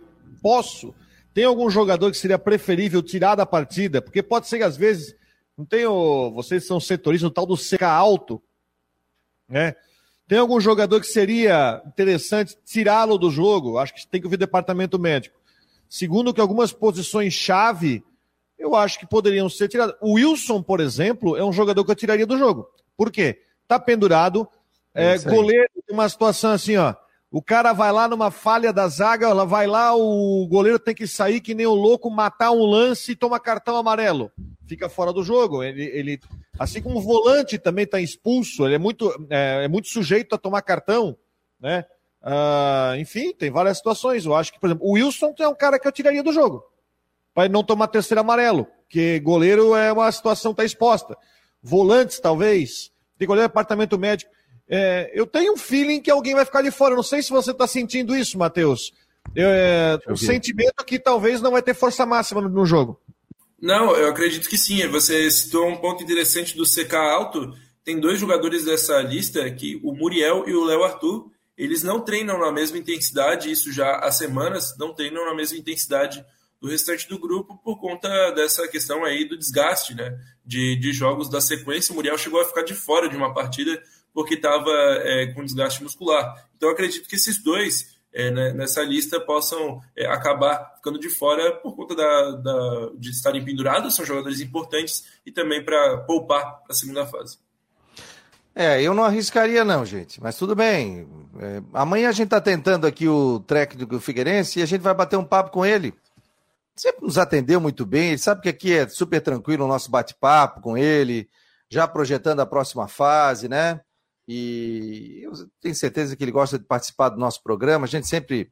posso. Tem algum jogador que seria preferível tirar da partida? Porque pode ser que às vezes. Não tenho. Vocês são setoristas, o tal do seca alto, né? Tem algum jogador que seria interessante tirá-lo do jogo? Acho que tem que ouvir o departamento médico. Segundo, que algumas posições-chave eu acho que poderiam ser tiradas. O Wilson, por exemplo, é um jogador que eu tiraria do jogo. Por quê? Tá pendurado, é, goleiro, tem uma situação assim, ó. O cara vai lá numa falha da zaga, ela vai lá, o goleiro tem que sair que nem o louco, matar um lance e toma cartão amarelo. Fica fora do jogo. Ele, ele assim como o volante também está expulso, ele é muito, é, é, muito sujeito a tomar cartão, né? Uh, enfim, tem várias situações. Eu acho que, por exemplo, o Wilson é um cara que eu tiraria do jogo. Para não tomar terceiro amarelo, porque goleiro é uma situação que está exposta. Volantes, talvez. Tem que olhar o departamento médico. É, eu tenho um feeling que alguém vai ficar de fora. não sei se você está sentindo isso, Matheus. É, o sentimento é que talvez não vai ter força máxima no, no, jogo. Não, eu acredito que sim. Você citou um ponto interessante do CK alto. Tem dois jogadores dessa lista, que o Muriel e o Léo Arthur, eles não treinam na mesma intensidade, isso já há semanas, não treinam na mesma intensidade do restante do grupo por conta dessa questão aí do desgaste, né? De, de jogos da sequência. O Muriel chegou a ficar de fora de uma partida porque estava é, com desgaste muscular. Então acredito que esses dois é, né, nessa lista possam é, acabar ficando de fora por conta da, da, de estarem pendurados, são jogadores importantes e também para poupar para a segunda fase. É, eu não arriscaria não, gente, mas tudo bem. É, amanhã a gente está tentando aqui o do Figueirense e a gente vai bater um papo com ele. Sempre nos atendeu muito bem, ele sabe que aqui é super tranquilo o nosso bate-papo com ele, já projetando a próxima fase, né? E eu tenho certeza que ele gosta de participar do nosso programa. A gente sempre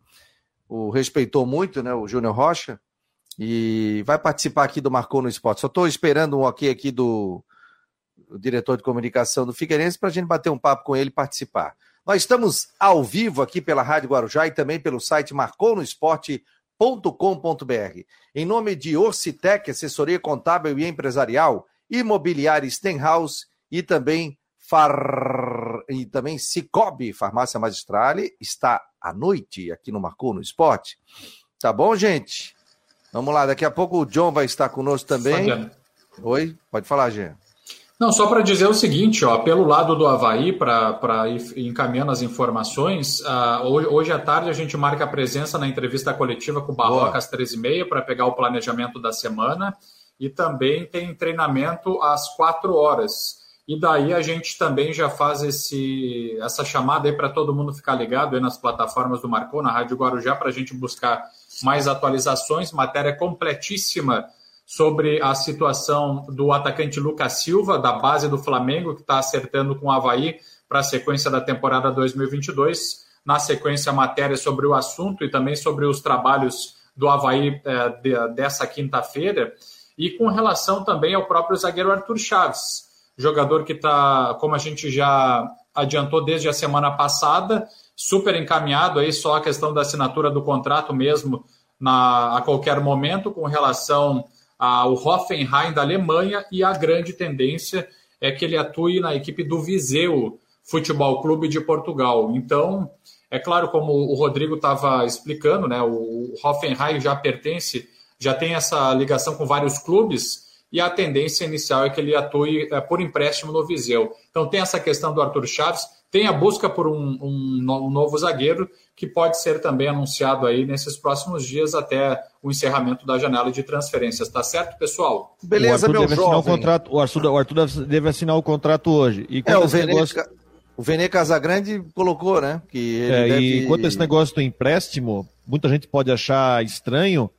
o respeitou muito, né? O Júnior Rocha. E vai participar aqui do Marcou no Esporte. Só estou esperando um ok aqui do, diretor de comunicação do Figueirense para a gente bater um papo com ele e participar. Nós estamos ao vivo aqui pela Rádio Guarujá e também pelo site marconosport.com.br. Em nome de Orcitec, assessoria contábil e empresarial, imobiliária Stenhouse e também Far... e também Cicobi, Farmácia Magistrale, está à noite aqui no Marcou no Esporte. Tá bom, gente? Vamos lá, daqui a pouco o John vai estar conosco também. Oi, pode falar, Jean. Não, só para dizer o seguinte, ó, pelo lado do Havaí, para ir encaminhando as informações, uh, hoje, hoje, à tarde a gente marca a presença na entrevista coletiva com o Barroca às 13h30 para pegar o planejamento da semana e também tem treinamento às 4 horas. E daí a gente também já faz esse, essa chamada aí para todo mundo ficar ligado nas plataformas do Marcou, na Rádio Guarujá, para a gente buscar mais atualizações, matéria completíssima sobre a situação do atacante Lucas Silva, da base do Flamengo, que está acertando com o Havaí para a sequência da temporada 2022. Na sequência, matéria sobre o assunto e também sobre os trabalhos do Havaí é, de, dessa quinta-feira. E com relação também ao próprio zagueiro Arthur Chaves jogador que está, como a gente já adiantou desde a semana passada, super encaminhado aí, só a questão da assinatura do contrato mesmo na, a qualquer momento com relação ao Hoffenheim da Alemanha e a grande tendência é que ele atue na equipe do Viseu Futebol Clube de Portugal. Então, é claro, como o Rodrigo estava explicando, né, o Hoffenheim já pertence, já tem essa ligação com vários clubes, e a tendência inicial é que ele atue é, por empréstimo no Viseu. Então tem essa questão do Arthur Chaves, tem a busca por um, um, um, novo zagueiro que pode ser também anunciado aí nesses próximos dias até o encerramento da janela de transferências. Tá certo, pessoal? Beleza, meu deve jovem. O, contrato, o, Arthur, o Arthur deve assinar o contrato hoje. E é, o Vene, negócio... o Vene Casagrande colocou, né? Que é, deve... E quanto a esse negócio do empréstimo, muita gente pode achar estranho,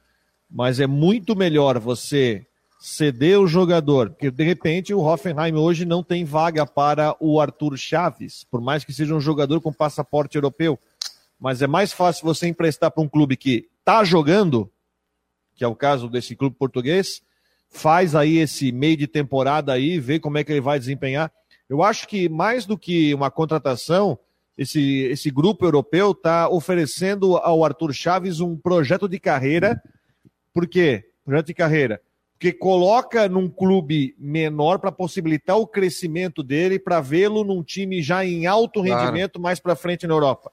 mas é muito melhor você ceder o jogador, porque de repente o Hoffenheim hoje não tem vaga para o Arthur Chaves, por mais que seja um jogador com passaporte europeu. Mas é mais fácil você emprestar para um clube que está jogando, que é o caso desse clube português, faz aí esse meio de temporada aí, vê como é que ele vai desempenhar. Eu acho que mais do que uma contratação, esse, esse grupo europeu está oferecendo ao Arthur Chaves um projeto de carreira. Por quê? Projeto de carreira porque coloca num clube menor para possibilitar o crescimento dele, para vê-lo num time já em alto rendimento claro. mais para frente na Europa.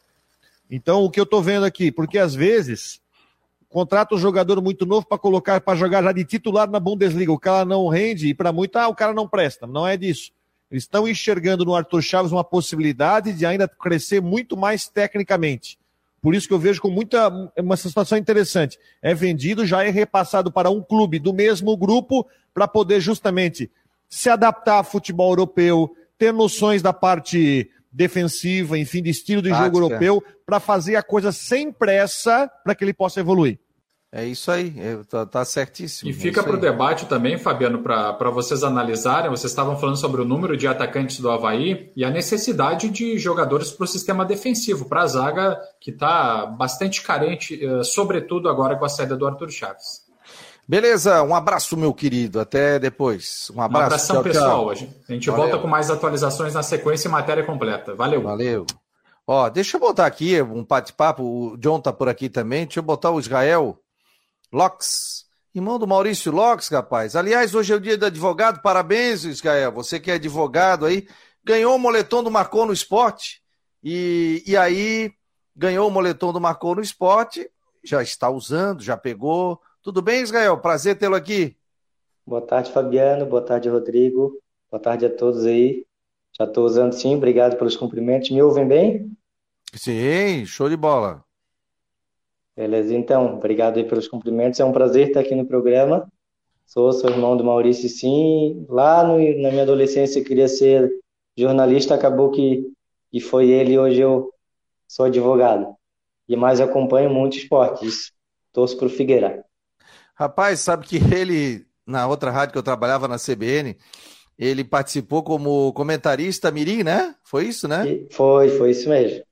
Então, o que eu estou vendo aqui, porque às vezes contrata um jogador muito novo para colocar para jogar já de titular na Bundesliga, o cara não rende e para muito, ah, o cara não presta. Não é disso. Eles estão enxergando no Arthur Chaves uma possibilidade de ainda crescer muito mais tecnicamente. Por isso que eu vejo com muita uma situação interessante. É vendido, já é repassado para um clube do mesmo grupo para poder justamente se adaptar a futebol europeu, ter noções da parte defensiva, enfim, de estilo de Tática. jogo europeu, para fazer a coisa sem pressa para que ele possa evoluir. É isso aí, é, tá, tá certíssimo. E fica é para o debate também, Fabiano, para vocês analisarem. Vocês estavam falando sobre o número de atacantes do Havaí e a necessidade de jogadores para o sistema defensivo, para a zaga que está bastante carente, eh, sobretudo agora com a saída do Arthur Chaves. Beleza, um abraço, meu querido. Até depois. Um abraço. Um abração tchau, pessoal. Tchau. A gente Valeu. volta com mais atualizações na sequência e matéria completa. Valeu. Valeu. Ó, deixa eu botar aqui um bate-papo. O John tá por aqui também. Deixa eu botar o Israel Locks. Irmão do Maurício Locks, rapaz. Aliás, hoje é o dia do advogado. Parabéns, Israel. Você que é advogado aí. Ganhou o moletom do Marcou no Esporte. E, e aí, ganhou o moletom do Marcou no Esporte. Já está usando, já pegou tudo bem, Israel? Prazer tê-lo aqui. Boa tarde, Fabiano. Boa tarde, Rodrigo. Boa tarde a todos aí. Já estou usando sim, obrigado pelos cumprimentos. Me ouvem bem? Sim, show de bola. Beleza, então, obrigado aí pelos cumprimentos. É um prazer estar aqui no programa. Sou, sou irmão do Maurício, sim. Lá no, na minha adolescência queria ser jornalista, acabou que, que foi ele e hoje eu sou advogado. E mais acompanho muito esportes. Torço para o Figueira. Rapaz, sabe que ele, na outra rádio que eu trabalhava na CBN, ele participou como comentarista Mirim, né? Foi isso, né? Foi, foi isso mesmo.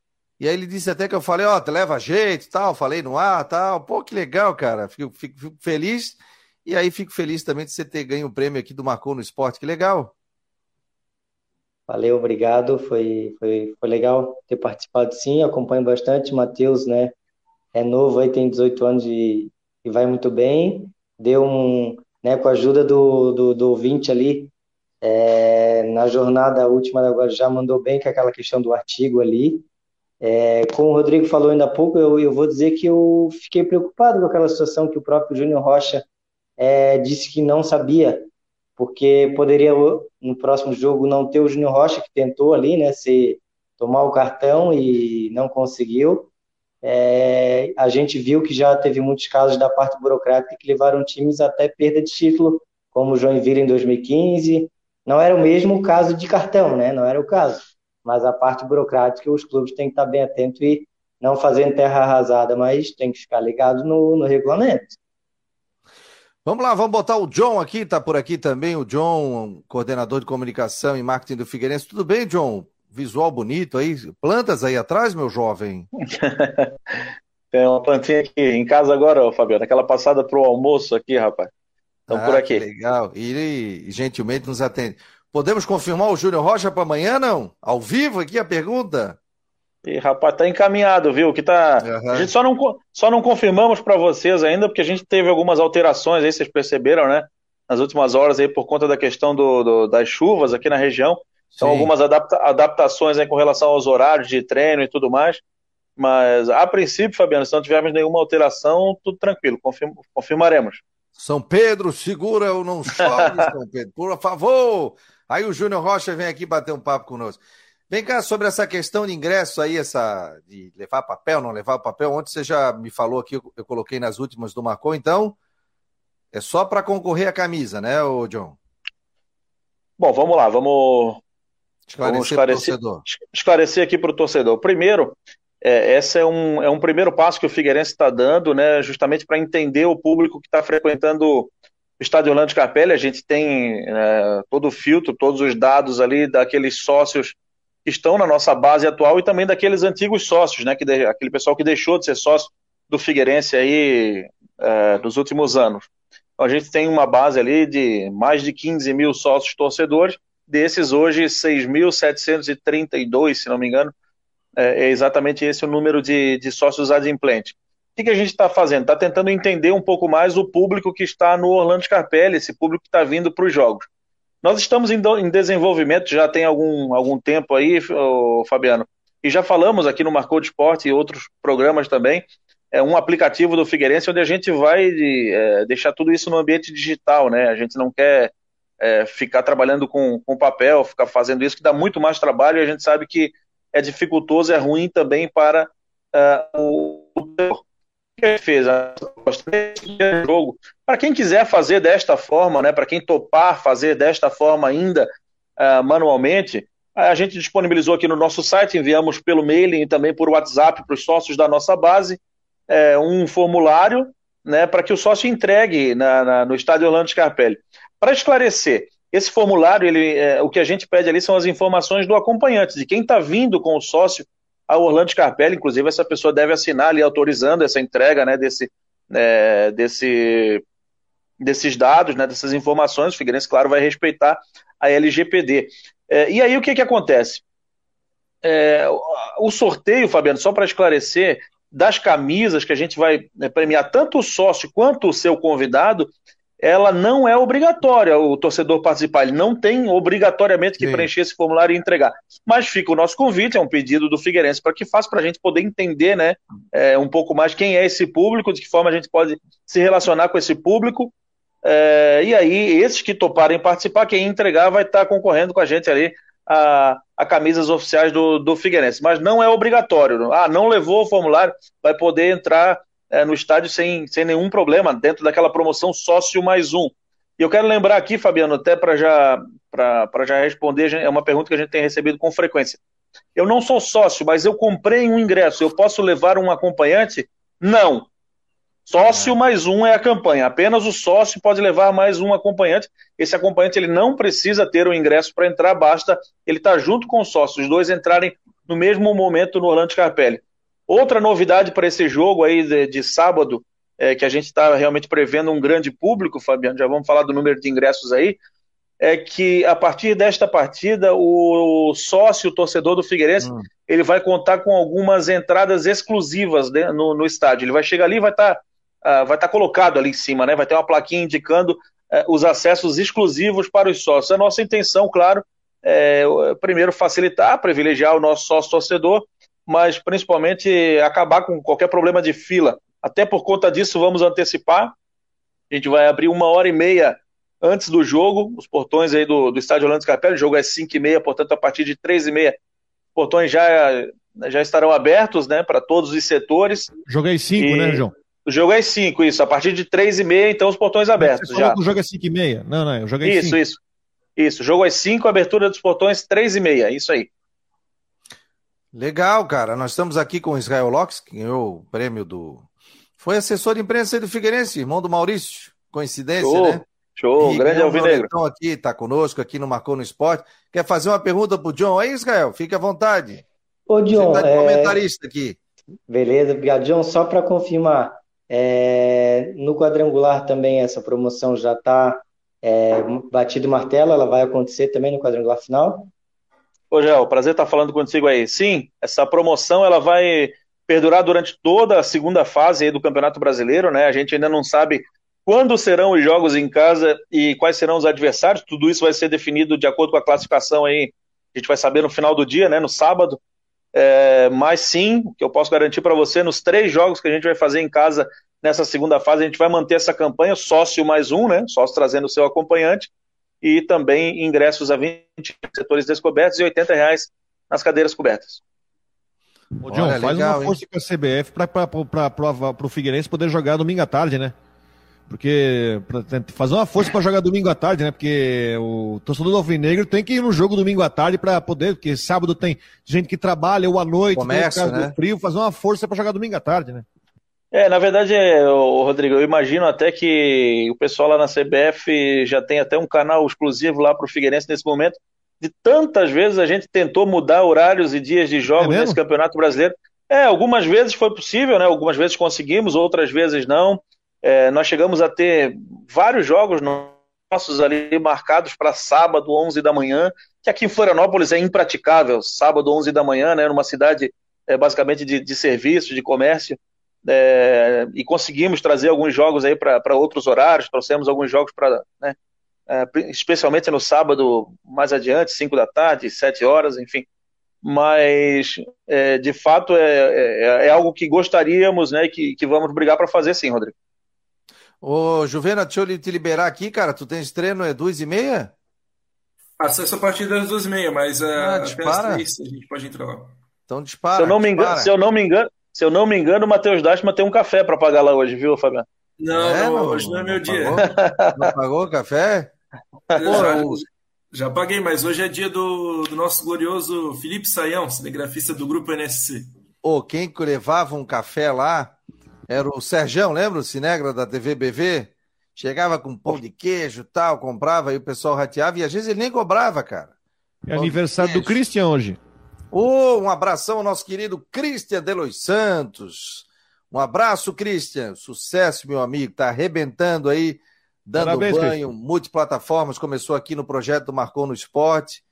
E aí ele disse até que eu falei, ó, oh, leva jeito e tal, falei no ar tal. Pô, que legal, cara. Fico, fico, fico, feliz. E aí fico feliz também de você ter ganho o prêmio aqui do Marcou no Esporte. Que legal. Valeu, obrigado. Foi, foi, foi legal ter participado sim. Acompanho bastante. Matheus, né? É novo aí, tem 18 anos de, e vai muito bem. Deu um, né, com a ajuda do, do, do ouvinte ali, é, na jornada última agora já mandou bem com aquela questão do artigo ali. É, como o Rodrigo falou ainda há pouco, eu, eu vou dizer que eu fiquei preocupado com aquela situação que o próprio Júnior Rocha é, disse que não sabia, porque poderia no próximo jogo não ter o Júnior Rocha, que tentou ali, né, se, tomar o cartão e não conseguiu é, a gente viu que já teve muitos casos da parte burocrática que levaram times até perda de título, como o Joinville em 2015. Não era o mesmo caso de cartão, né? Não era o caso. Mas a parte burocrática, os clubes têm que estar bem atentos e não fazendo terra arrasada, mas tem que ficar ligado no, no regulamento. Vamos lá, vamos botar o John aqui, tá por aqui também, o John, coordenador de comunicação e marketing do Figueirense. Tudo bem, John? visual bonito aí. Plantas aí atrás, meu jovem? *laughs* Tem uma plantinha aqui em casa agora, Fabiano. Aquela passada pro almoço aqui, rapaz. Estão ah, por aqui. legal. E ele gentilmente nos atende. Podemos confirmar o Júnior Rocha para amanhã, não? Ao vivo aqui a pergunta? E, rapaz, tá encaminhado, viu? Que tá. Uhum. A gente só não, só não confirmamos para vocês ainda, porque a gente teve algumas alterações aí, vocês perceberam, né? Nas últimas horas aí, por conta da questão do, do das chuvas aqui na região. São algumas adapta adaptações aí com relação aos horários de treino e tudo mais. Mas, a princípio, Fabiano, se não tivermos nenhuma alteração, tudo tranquilo, confirm confirmaremos. São Pedro, segura ou não chove, *laughs* São Pedro, por favor. Aí o Júnior Rocha vem aqui bater um papo conosco. Vem cá, sobre essa questão de ingresso aí, essa de levar papel, não levar papel. Ontem você já me falou aqui, eu coloquei nas últimas do Marcou, então é só para concorrer a camisa, né, o John? Bom, vamos lá, vamos Esclarecer, esclarecer, esclarecer aqui para o torcedor. Primeiro, é, esse é um, é um primeiro passo que o Figueirense está dando, né, justamente para entender o público que está frequentando Estádio Orlando Capelli. A gente tem é, todo o filtro, todos os dados ali daqueles sócios que estão na nossa base atual e também daqueles antigos sócios, né, que de, aquele pessoal que deixou de ser sócio do Figueirense aí é, nos últimos anos. Então, a gente tem uma base ali de mais de 15 mil sócios torcedores Desses, hoje, 6.732, se não me engano, é, é exatamente esse o número de, de sócios adimplentes. Que, que a gente está fazendo? Está tentando entender um pouco mais o público que está no Orlando Scarpelli, esse público que está vindo para os jogos. Nós estamos em, em, desenvolvimento já tem algum, algum tempo aí, Fabiano, e já falamos aqui no Marcou de Esporte e outros programas também, é um aplicativo do Figueirense onde a gente vai é, deixar tudo isso no ambiente digital, né? A gente não quer é, ficar trabalhando com, com papel, ficar fazendo isso, que dá muito mais trabalho e a gente sabe que é dificultoso, é ruim também para uh, o que fez jogo. Para quem quiser fazer desta forma, né, para quem topar fazer desta forma ainda uh, manualmente, a gente disponibilizou aqui no nosso site, enviamos pelo mailing e também por WhatsApp para os sócios da nossa base é, um formulário né, para que o sócio entregue na, na, no estádio Orlando Scarpelli. Para esclarecer, esse formulário, ele, é, o que a gente pede ali são as informações do acompanhante, de quem está vindo com o sócio ao Orlando Scarpelli, inclusive essa pessoa deve assinar ali autorizando essa entrega né, desse, é, desse desses dados, né, dessas informações. O Figueirense, claro, vai respeitar a LGPD. É, e aí o que, que acontece? É, o sorteio, Fabiano, só para esclarecer, das camisas que a gente vai né, premiar tanto o sócio quanto o seu convidado, ela não é obrigatória o torcedor participar, ele não tem obrigatoriamente que Sim. preencher esse formulário e entregar. Mas fica o nosso convite, é um pedido do Figueirense para que faça para a gente poder entender né, é, um pouco mais quem é esse público, de que forma a gente pode se relacionar com esse público. É, e aí, esses que toparem participar, quem entregar vai estar concorrendo com a gente ali a, a camisas oficiais do, do Figueirense. Mas não é obrigatório. Ah, não levou o formulário, vai poder entrar é, no estádio sem, sem nenhum problema, dentro daquela promoção sócio mais um. E eu quero lembrar aqui, Fabiano, até para já, já responder, é uma pergunta que a gente tem recebido com frequência. Eu não sou sócio, mas eu comprei um ingresso, eu posso levar um acompanhante? Não. Sócio é. mais um é a campanha. Apenas o sócio pode levar mais um acompanhante. Esse acompanhante ele não precisa ter o ingresso para entrar, basta ele estar tá junto com o sócio, os dois entrarem no mesmo momento no Orlando Carpelli. Outra novidade para esse jogo aí de, de sábado, é, que a gente está realmente prevendo um grande público, Fabiano, já vamos falar do número de ingressos aí, é que a partir desta partida, o sócio, o torcedor do Figueirense, hum. ele vai contar com algumas entradas exclusivas né, no, no, estádio. Ele vai chegar ali e vai estar tá, uh, vai tá colocado ali em cima, né? Vai ter uma plaquinha indicando uh, os acessos exclusivos para os sócios. A nossa intenção, claro, é primeiro facilitar, privilegiar o nosso sócio torcedor mas principalmente acabar com qualquer problema de fila. Até por conta disso, vamos antecipar. A gente vai abrir uma hora e meia antes do jogo, os portões aí do, do estádio Orlando Scarpelli, o jogo é 5 e meia, portanto, a partir de 3 e meia, os portões já, já estarão abertos, né, para todos os setores. Jogo é 5, né, João? O jogo é 5, isso. A partir de 3 e meia, então, os portões abertos. Já. o jogo é 5 e meia? Não, não, o jogo é Isso, cinco. isso. Isso, jogo é 5, abertura dos portões 3 e meia, isso aí. Legal, cara. Nós estamos aqui com o Israel Lopes, que ganhou o prêmio do. Foi assessor de imprensa do Figueirense, irmão do Maurício. Coincidência, Show. né? Show, e grande Alvinegro. Então aqui, está conosco, aqui no Marcou no Esporte. Quer fazer uma pergunta pro John aí, Israel? Fique à vontade. Ô, John. Você tá de é... comentarista aqui. Beleza, obrigado. John, só para confirmar, é... no quadrangular também essa promoção já está é... batido martelo, ela vai acontecer também no quadrangular final? Ô, Gel, prazer estar falando contigo aí. Sim, essa promoção ela vai perdurar durante toda a segunda fase do Campeonato Brasileiro, né? A gente ainda não sabe quando serão os jogos em casa e quais serão os adversários. Tudo isso vai ser definido de acordo com a classificação aí. A gente vai saber no final do dia, né? No sábado. É, mas sim, o que eu posso garantir para você, nos três jogos que a gente vai fazer em casa nessa segunda fase, a gente vai manter essa campanha sócio mais um, né? Sócio trazendo o seu acompanhante e também ingressos a 20 setores descobertos e 80 reais nas cadeiras cobertas. Ô, John, Olha, faz legal, uma força hein? com a CBF para o Figueirense poder jogar domingo à tarde, né? Porque pra, fazer uma força para jogar domingo à tarde, né? Porque o torcedor do Alvinegro tem que ir no jogo domingo à tarde para poder, porque sábado tem gente que trabalha ou à noite, Comércio, né? do frio, fazer uma força para jogar domingo à tarde, né? É, na verdade, Rodrigo, eu imagino até que o pessoal lá na CBF já tem até um canal exclusivo lá para o Figueirense nesse momento. De tantas vezes a gente tentou mudar horários e dias de jogos é nesse Campeonato Brasileiro. É, algumas vezes foi possível, né? Algumas vezes conseguimos, outras vezes não. É, nós chegamos a ter vários jogos nossos ali marcados para sábado, 11 da manhã, que aqui em Florianópolis é impraticável, sábado, 11 da manhã, né? Numa cidade é, basicamente de, de serviço, de comércio é, e conseguimos trazer alguns jogos aí para outros horários, trouxemos alguns jogos para, né, é, especialmente no sábado mais adiante, 5 da tarde, 7 horas, enfim. Mas, é, de fato, é, é, é, algo que gostaríamos, né, que, que vamos brigar para fazer sim, Rodrigo. Ô, Juvena, deixa eu te liberar aqui, cara. Tu tens treino, é duas e meia? Acesso a partir das duas e meia, mas uh, ah, apenas três a gente pode entrar lá. Então dispara. Se eu não me engano, se eu não me engano, se eu não me engano, o Matheus Dastman tem um café para pagar lá hoje, viu, Fabiano? Não, é, não hoje não é meu dia. Não pagou o café? já, já, paguei, mas hoje é dia do, do nosso glorioso Felipe Saião, cinegrafista do grupo NSC. Ô, quem levava um café lá era o Serjão, lembra o cinegra da TV BV? Chegava com pão de queijo tal, comprava e o pessoal rateava e às vezes ele nem cobrava, cara. É pão aniversário do Christian hoje. Oh, um abração ao nosso querido Cristian Delos Santos. Um abraço, Cristian. Sucesso, meu amigo. Tá arrebentando aí dando Parabéns, banho, multiplataformas, começou aqui no projeto Marcou no Esporte.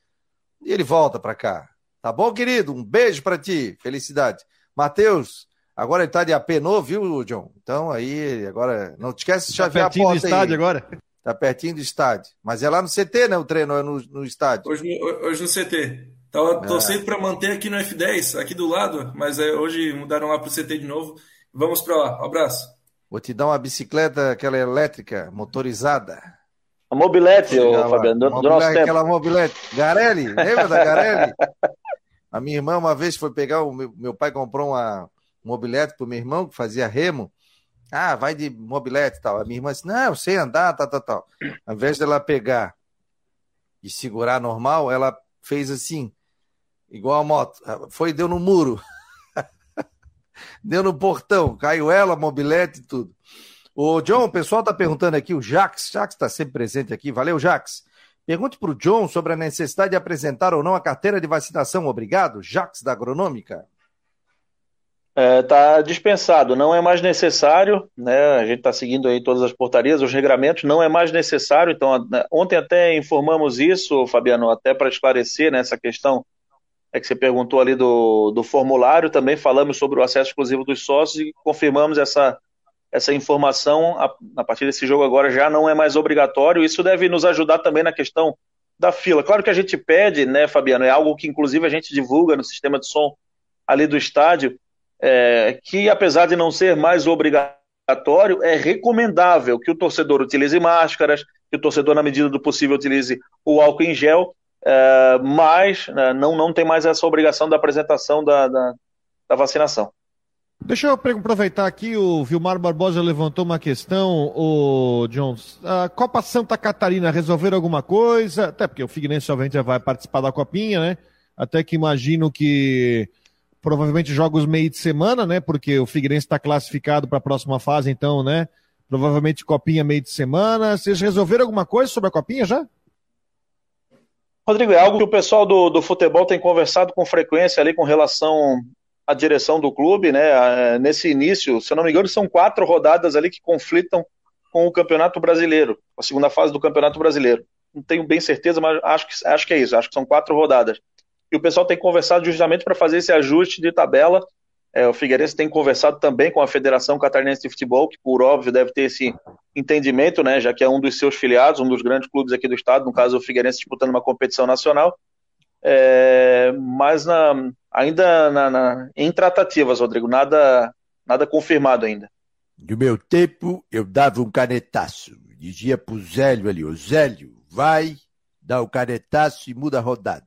E ele volta para cá. Tá bom, querido? Um beijo para ti. Felicidade. Matheus, agora ele tá de AP novo, viu, John? Então aí, agora, não te esquece de tá chavear tá a porta do estádio aí. agora. Tá pertinho do estádio. Mas é lá no CT, né? O treino é no, no estádio. Hoje, hoje no CT. Tava é. torcendo para manter aqui no F10, aqui do lado, mas é, hoje mudaram lá pro CT de novo. Vamos para lá. Um abraço. Vou te dar uma bicicleta, aquela elétrica, motorizada. A mobilete, ô, Fabiano, do, do nosso tempo. Aquela mobilete. Garelli, lembra da Garelli? *laughs* A minha irmã uma vez foi pegar, o meu, meu pai comprou uma mobilete pro meu irmão, que fazia remo. Ah, vai de mobilete e tal. A minha irmã disse, não, eu sei andar, tal, tal, tal. Ao invés dela pegar e segurar normal, ela fez assim, igual a moto. Foi deu no muro. deu no portão, caiu ela, mobilete e tudo. O John, o pessoal está perguntando aqui, o Jax, Jax está sempre presente aqui, valeu, Jax. Pergunte para o John sobre a necessidade de apresentar ou não a carteira de vacinação. Obrigado, Jax da Agronômica. Está é, tá dispensado, não é mais necessário, né? A gente está seguindo aí todas as portarias, os regramentos, não é mais necessário. Então, né, ontem até informamos isso, Fabiano, até para esclarecer né, essa questão é que você perguntou ali do, do formulário, também falamos sobre o acesso exclusivo dos sócios e confirmamos essa, essa informação a, a, partir desse jogo agora já não é mais obrigatório. Isso deve nos ajudar também na questão da fila. Claro que a gente pede, né, Fabiano, é algo que inclusive a gente divulga no sistema de som ali do estádio, é, que apesar de não ser mais obrigatório, é recomendável que o torcedor utilize máscaras, que o torcedor, na medida do possível, utilize o álcool em gel, é, mas né, não, não tem mais essa obrigação da apresentação da, da, da vacinação. Deixa eu aproveitar aqui, o Vilmar Barbosa levantou uma questão, o Jones. A Copa Santa Catarina resolveram alguma coisa? Até porque o Figueirense obviamente vai participar da copinha, né? Até que imagino que provavelmente jogos meio de semana, né? Porque o Figueirense está classificado para a próxima fase, então, né? Provavelmente copinha meio de semana. Vocês resolveram alguma coisa sobre a copinha já? Rodrigo, é algo que o pessoal do, do futebol tem conversado com frequência ali com relação a direção do clube, né? Nesse início, se eu não me engano, são quatro rodadas ali que conflitam com o Campeonato Brasileiro, a segunda fase do Campeonato Brasileiro. Não tenho bem certeza, mas acho que, acho que é isso, acho que são quatro rodadas. E o pessoal tem conversado justamente para fazer esse ajuste de tabela. É, o Figueirense tem conversado também com a Federação Catarinense de Futebol, que por óbvio deve ter esse entendimento, né? Já que é um dos seus filiados, um dos grandes clubes aqui do estado, no caso o Figueirense disputando uma competição nacional. É, mas na, ainda na, na, em tratativas, Rodrigo, nada, nada confirmado ainda. No meu tempo, eu dava um canetaço, dizia pro Zélio ali, o Zélio, vai, dá o canetaço e muda a rodada.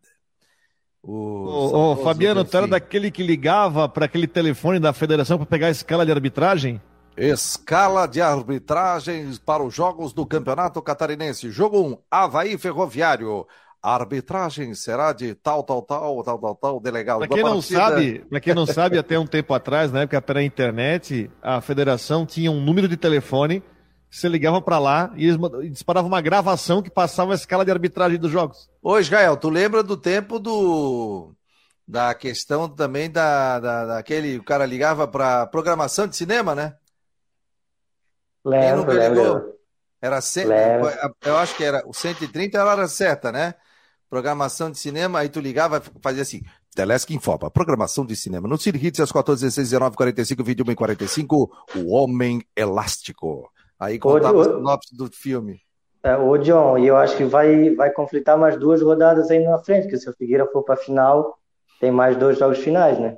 O, o, Fabiano, tu era daquele que ligava para aquele telefone da federação para pegar a escala de arbitragem? Escala de arbitragens para os jogos do Campeonato Catarinense. Jogo 1, Havaí Ferroviário. A arbitragem será de tal, tal, tal, tal, tal, tal, delegado. Para quem não sabe, para quem não sabe, até um tempo atrás, na época pela internet, a federação tinha um número de telefone, você ligava para lá e eles disparavam uma gravação que passava a escala de arbitragem dos jogos. Ô, Israel, tu lembra do tempo do da questão também da, da daquele o cara ligava para programação de cinema, né? Lembro, lembro. Era cento, eu acho que era o 130 ela era certa, né? programação de cinema, aí tu ligava e fazia assim, Telesc informa, programação de cinema. No Cine Hits, às 14, 16, 19, 45, 21 e 45, O Homem Elástico. Aí contava o sinopse do filme. É, ô, John, e eu acho que vai, vai conflitar mais duas rodadas aí na frente, porque se o Figueira for para final, tem mais dois jogos finais, né?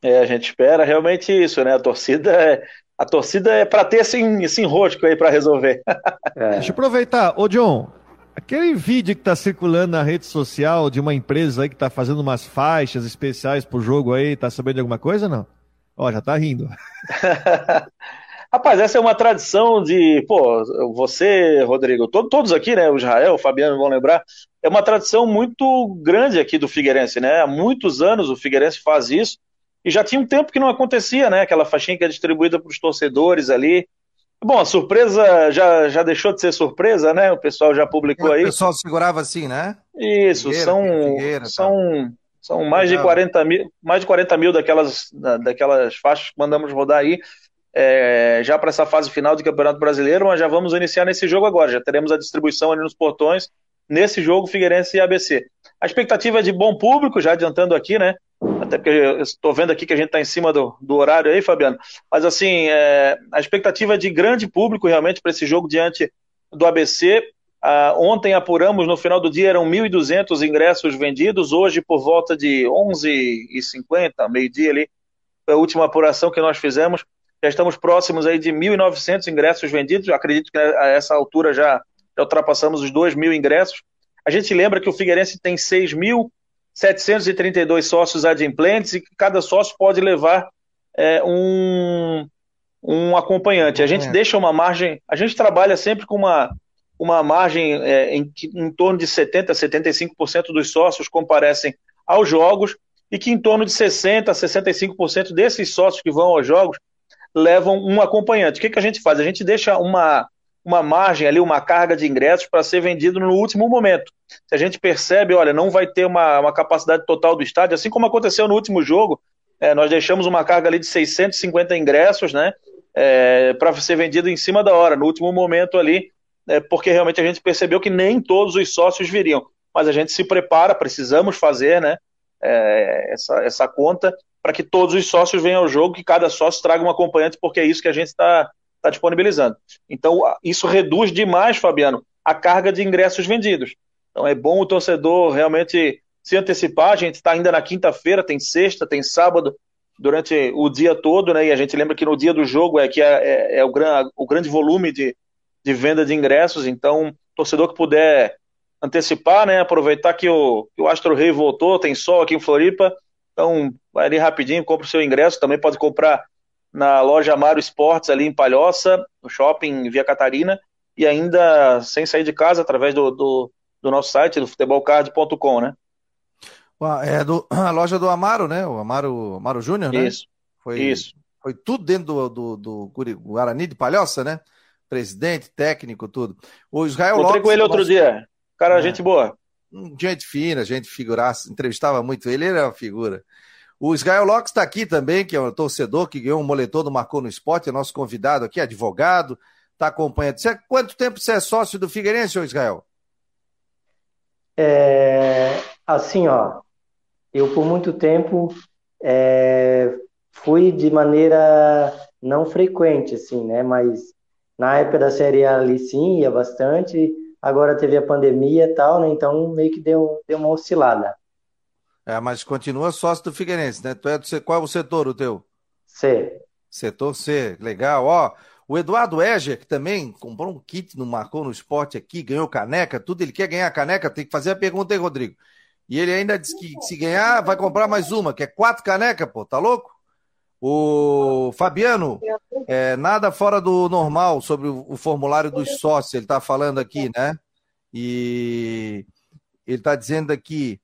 É, a gente espera realmente isso, né? A torcida é, a torcida é para ter esse, esse enrosco aí para resolver. *laughs* É. Deixa eu aproveitar. Ô, John, Aquele vídeo que está circulando na rede social de uma empresa aí que está fazendo umas faixas especiais pro jogo aí, tá sabendo de alguma coisa não? Ó, já tá rindo. *laughs* Rapaz, essa é uma tradição de, pô, você, Rodrigo, to todos aqui, né, o Israel, o Fabiano vão lembrar, é uma tradição muito grande aqui do Figueirense, né? Há muitos anos o Figueirense faz isso e já tinha um tempo que não acontecia, né? Aquela faixinha que é distribuída para os torcedores ali, Bom, a surpresa já, já deixou de ser surpresa, né? O pessoal já publicou aí. O pessoal segurava assim, né? Isso, Figueira, são, Figueira, são, tá. são mais de 40 mil, mais de 40 mil daquelas, daquelas faixas que mandamos rodar aí. É, já para essa fase final do Campeonato Brasileiro, mas já vamos iniciar nesse jogo agora. Já teremos a distribuição ali nos portões nesse jogo Figueirense e ABC. A expectativa é de bom público, já adiantando aqui, né? Até porque eu estou vendo aqui que a gente está em cima do, do, horário aí, Fabiano. Mas assim, é, a expectativa é de grande público realmente para esse jogo diante do ABC. Ah, ontem apuramos, no final do dia eram 1.200 ingressos vendidos, hoje por volta de 11h50, meio-dia ali, a última apuração que nós fizemos. Já estamos próximos aí de 1.900 ingressos vendidos, acredito que a essa altura já, já ultrapassamos os 2 mil ingressos. A gente lembra que o Figueirense tem 6.732 sócios adimplentes e que cada sócio pode levar é, um, um acompanhante. A gente deixa uma margem, a gente trabalha sempre com uma, uma margem é, em, em torno de 70% a 75% dos sócios comparecem aos jogos e que em torno de 60% a 65% desses sócios que vão aos jogos levam um acompanhante. O que, que a gente faz? A gente deixa uma, uma margem ali, uma carga de ingressos para ser vendido no último momento. Se a gente percebe, olha, não vai ter uma, uma capacidade total do estádio, assim como aconteceu no último jogo, é, nós deixamos uma carga ali de 650 ingressos, né, é, para ser vendido em cima da hora, no último momento ali, é, porque realmente a gente percebeu que nem todos os sócios viriam. Mas a gente se prepara, precisamos fazer né, é, essa, essa conta para que todos os sócios venham ao jogo, que cada sócio traga um acompanhante, porque é isso que a gente está tá disponibilizando. Então, isso reduz demais, Fabiano, a carga de ingressos vendidos. Então, é bom o torcedor realmente se antecipar. A gente está ainda na quinta-feira, tem sexta, tem sábado, durante o dia todo, né? E a gente lembra que no dia do jogo é que é, é, é o, gran, o grande volume de, de venda de ingressos, então torcedor que puder antecipar, né, aproveitar que o, que o Astro Rei voltou, tem sol aqui em Floripa, então vai ali rapidinho, compra o seu ingresso, também pode comprar na loja Amaro Esportes ali em Palhoça, no shopping Via Catarina, e ainda sem sair de casa através do, do, do nosso site, do futebolcard.com, né? É do, *clears throat* a loja do Amaro, né? O Amaro, Amaro Júnior, né? Isso. Foi, Isso. Foi tudo dentro do, do, do Guarani de Palhoça, né? presidente, técnico, tudo. O Israel Encontrei Lopes, com ele outro nosso... dia. Cara, é. gente boa. Gente fina, gente figuraça, entrevistava muito ele, ele era uma figura. O Israel Lopes está aqui também, que é um torcedor que ganhou um moletom do Marcou no Esporte, é nosso convidado aqui, advogado, está acompanhando. Você, quanto tempo você é sócio do Figueirense, Israel? É, assim, ó, eu por muito tempo é, fui de maneira não frequente, assim, né, mas na época da Série A ali sim, ia bastante. Agora teve a pandemia e tal, né? Então meio que deu, deu uma oscilada. É, mas continua sócio do Figueirense, né? Tu é do, qual é o setor o teu? C. Setor C, legal. Ó, o Eduardo Eger, que também comprou um kit, no marcou no esporte aqui, ganhou caneca, tudo. Ele quer ganhar caneca, tem que fazer a pergunta aí, Rodrigo. E ele ainda disse que se ganhar, vai comprar mais uma, que é quatro canecas, pô, tá louco? O Fabiano, é, nada fora do normal sobre o, formulário dos sócios, ele está falando aqui, né? E ele está dizendo aqui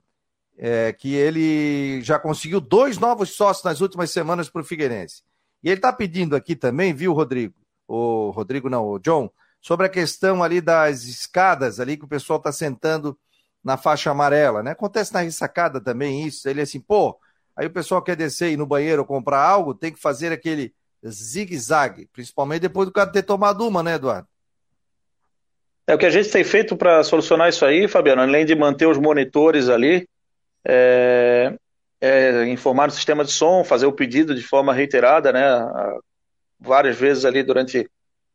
é, que ele já conseguiu dois novos sócios nas últimas semanas para o Figueirense. E ele está pedindo aqui também, viu, Rodrigo? O Rodrigo não, o John, sobre a questão ali das escadas ali que o pessoal está sentando na faixa amarela, né? Acontece na ressacada também isso. Ele é assim, pô, Aí o pessoal quer descer e ir no banheiro comprar algo, tem que fazer aquele zigue-zague, principalmente depois do cara ter tomado uma, né, Eduardo? É o que a gente tem feito para solucionar isso aí, Fabiano, além de manter os monitores ali, é, é, informar o sistema de som, fazer o pedido de forma reiterada, né, várias vezes ali durante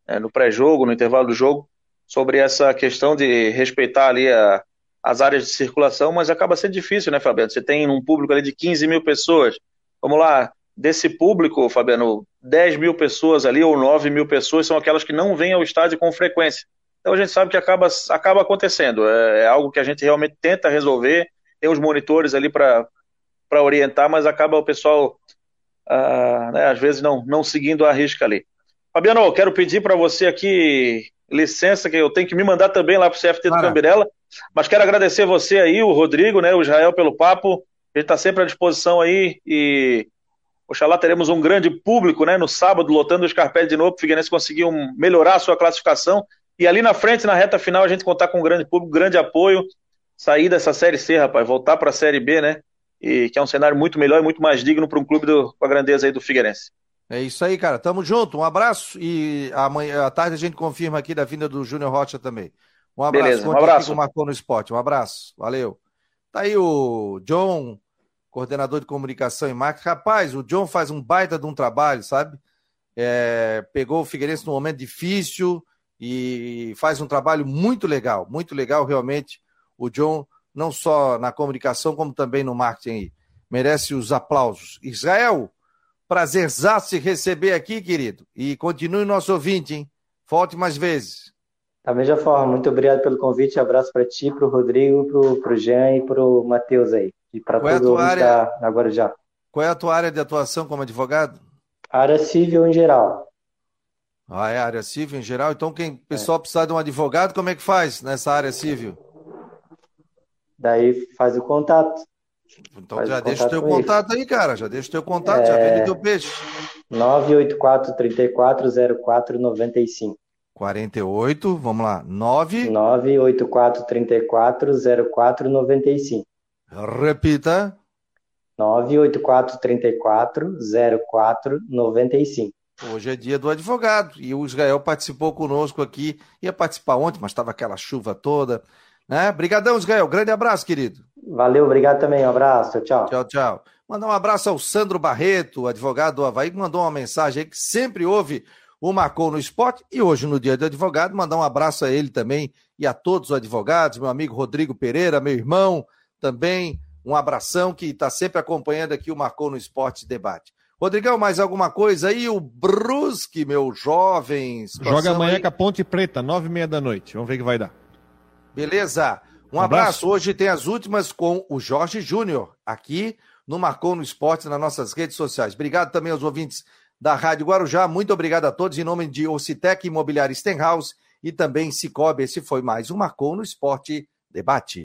é, no pré-jogo, no intervalo do jogo, sobre essa questão de respeitar ali a, as áreas de circulação, mas acaba sendo difícil, né, Fabiano? Você tem um público ali de 15 mil pessoas. Vamos lá, desse público, Fabiano, 10 mil pessoas ali ou 9 mil pessoas são aquelas que não vêm ao estádio com frequência. Então a gente sabe que acaba, acaba acontecendo. É, é algo que a gente realmente tenta resolver. Tem os monitores ali para orientar, mas acaba o pessoal, ah, né, às vezes, não, não seguindo a risca ali. Fabiano, quero pedir para você aqui licença, que eu tenho que me mandar também lá para o CFT do Cambirela. Mas quero agradecer você aí, o Rodrigo, né, o Israel pelo papo. Ele está sempre à disposição aí e Oxalá teremos um grande público, né, no sábado, lotando o Scarpelli de novo, para o Figueirense conseguir um, melhorar a sua classificação. E ali na frente, na reta final, a gente contar com um grande público, grande apoio, sair dessa Série C, rapaz, voltar para a Série B, né, e que é um cenário muito melhor e muito mais digno para um clube do, com a grandeza aí do Figueirense. É isso aí, cara. Tamo junto. Um abraço e amanhã à tarde a gente confirma aqui da vinda do Júnior Rocha também. Um abraço. Beleza, um abraço. Marcou no Esporte. Um abraço. Valeu. Tá aí o John, coordenador de comunicação e marketing. Rapaz, o John faz um baita de um trabalho, sabe? É, pegou o Figueirense num momento difícil e faz um trabalho muito legal, muito legal realmente. O John, não só na comunicação, como também no marketing Merece os aplausos. Israel, prazerzaço se receber aqui, querido. E continue nosso ouvinte, hein? Volte mais vezes. Da mesma forma, muito obrigado pelo convite. Abraço para ti, para o Rodrigo, para o Jean e para o Matheus aí. E para é todo mundo área... da agora já. Qual é a tua área de atuação como advogado? Área civil em geral. Ah, é área civil em geral? Então, quem pessoal é. precisar de um advogado, como é que faz nessa área civil? Daí faz o contato. Então faz já deixa o teu contato ele. aí, cara. Já deixa o teu contato, é... já vende o teu peixe. 984 34 04 95. 48, vamos lá. 9 984 34 04 95. Repita. 984 34 04 95. Hoje é dia do advogado e o Israel participou conosco aqui. Ia participar ontem, mas estava aquela chuva toda. Né? Obrigadão, Israel. Grande abraço, querido. Valeu, obrigado também. Um abraço. Tchau. Tchau, tchau. Mandar um abraço ao Sandro Barreto, advogado do Havaí, que mandou uma mensagem aí que sempre ouve o Marcou no Esporte. E hoje, no dia do advogado, mandar um abraço a ele também e a todos os advogados, meu amigo Rodrigo Pereira, meu irmão também. Um abração que está sempre acompanhando aqui o Marcou no Esporte Debate. Rodrigão, mais alguma coisa aí? O Brusque, meu jovem. Joga amanhã aí. com a Ponte Preta, nove e meia da noite. Vamos ver o que vai dar. Beleza. Um, um abraço. abraço. Hoje tem as últimas com o Jorge Júnior, aqui no Marcou no Esporte, nas nossas redes sociais. Obrigado também aos ouvintes da Rádio Guarujá. Muito obrigado a todos. Em nome de Ocitec Imobiliária Stenhouse e também Cicobi. Esse foi mais um Marcou no Esporte Debate.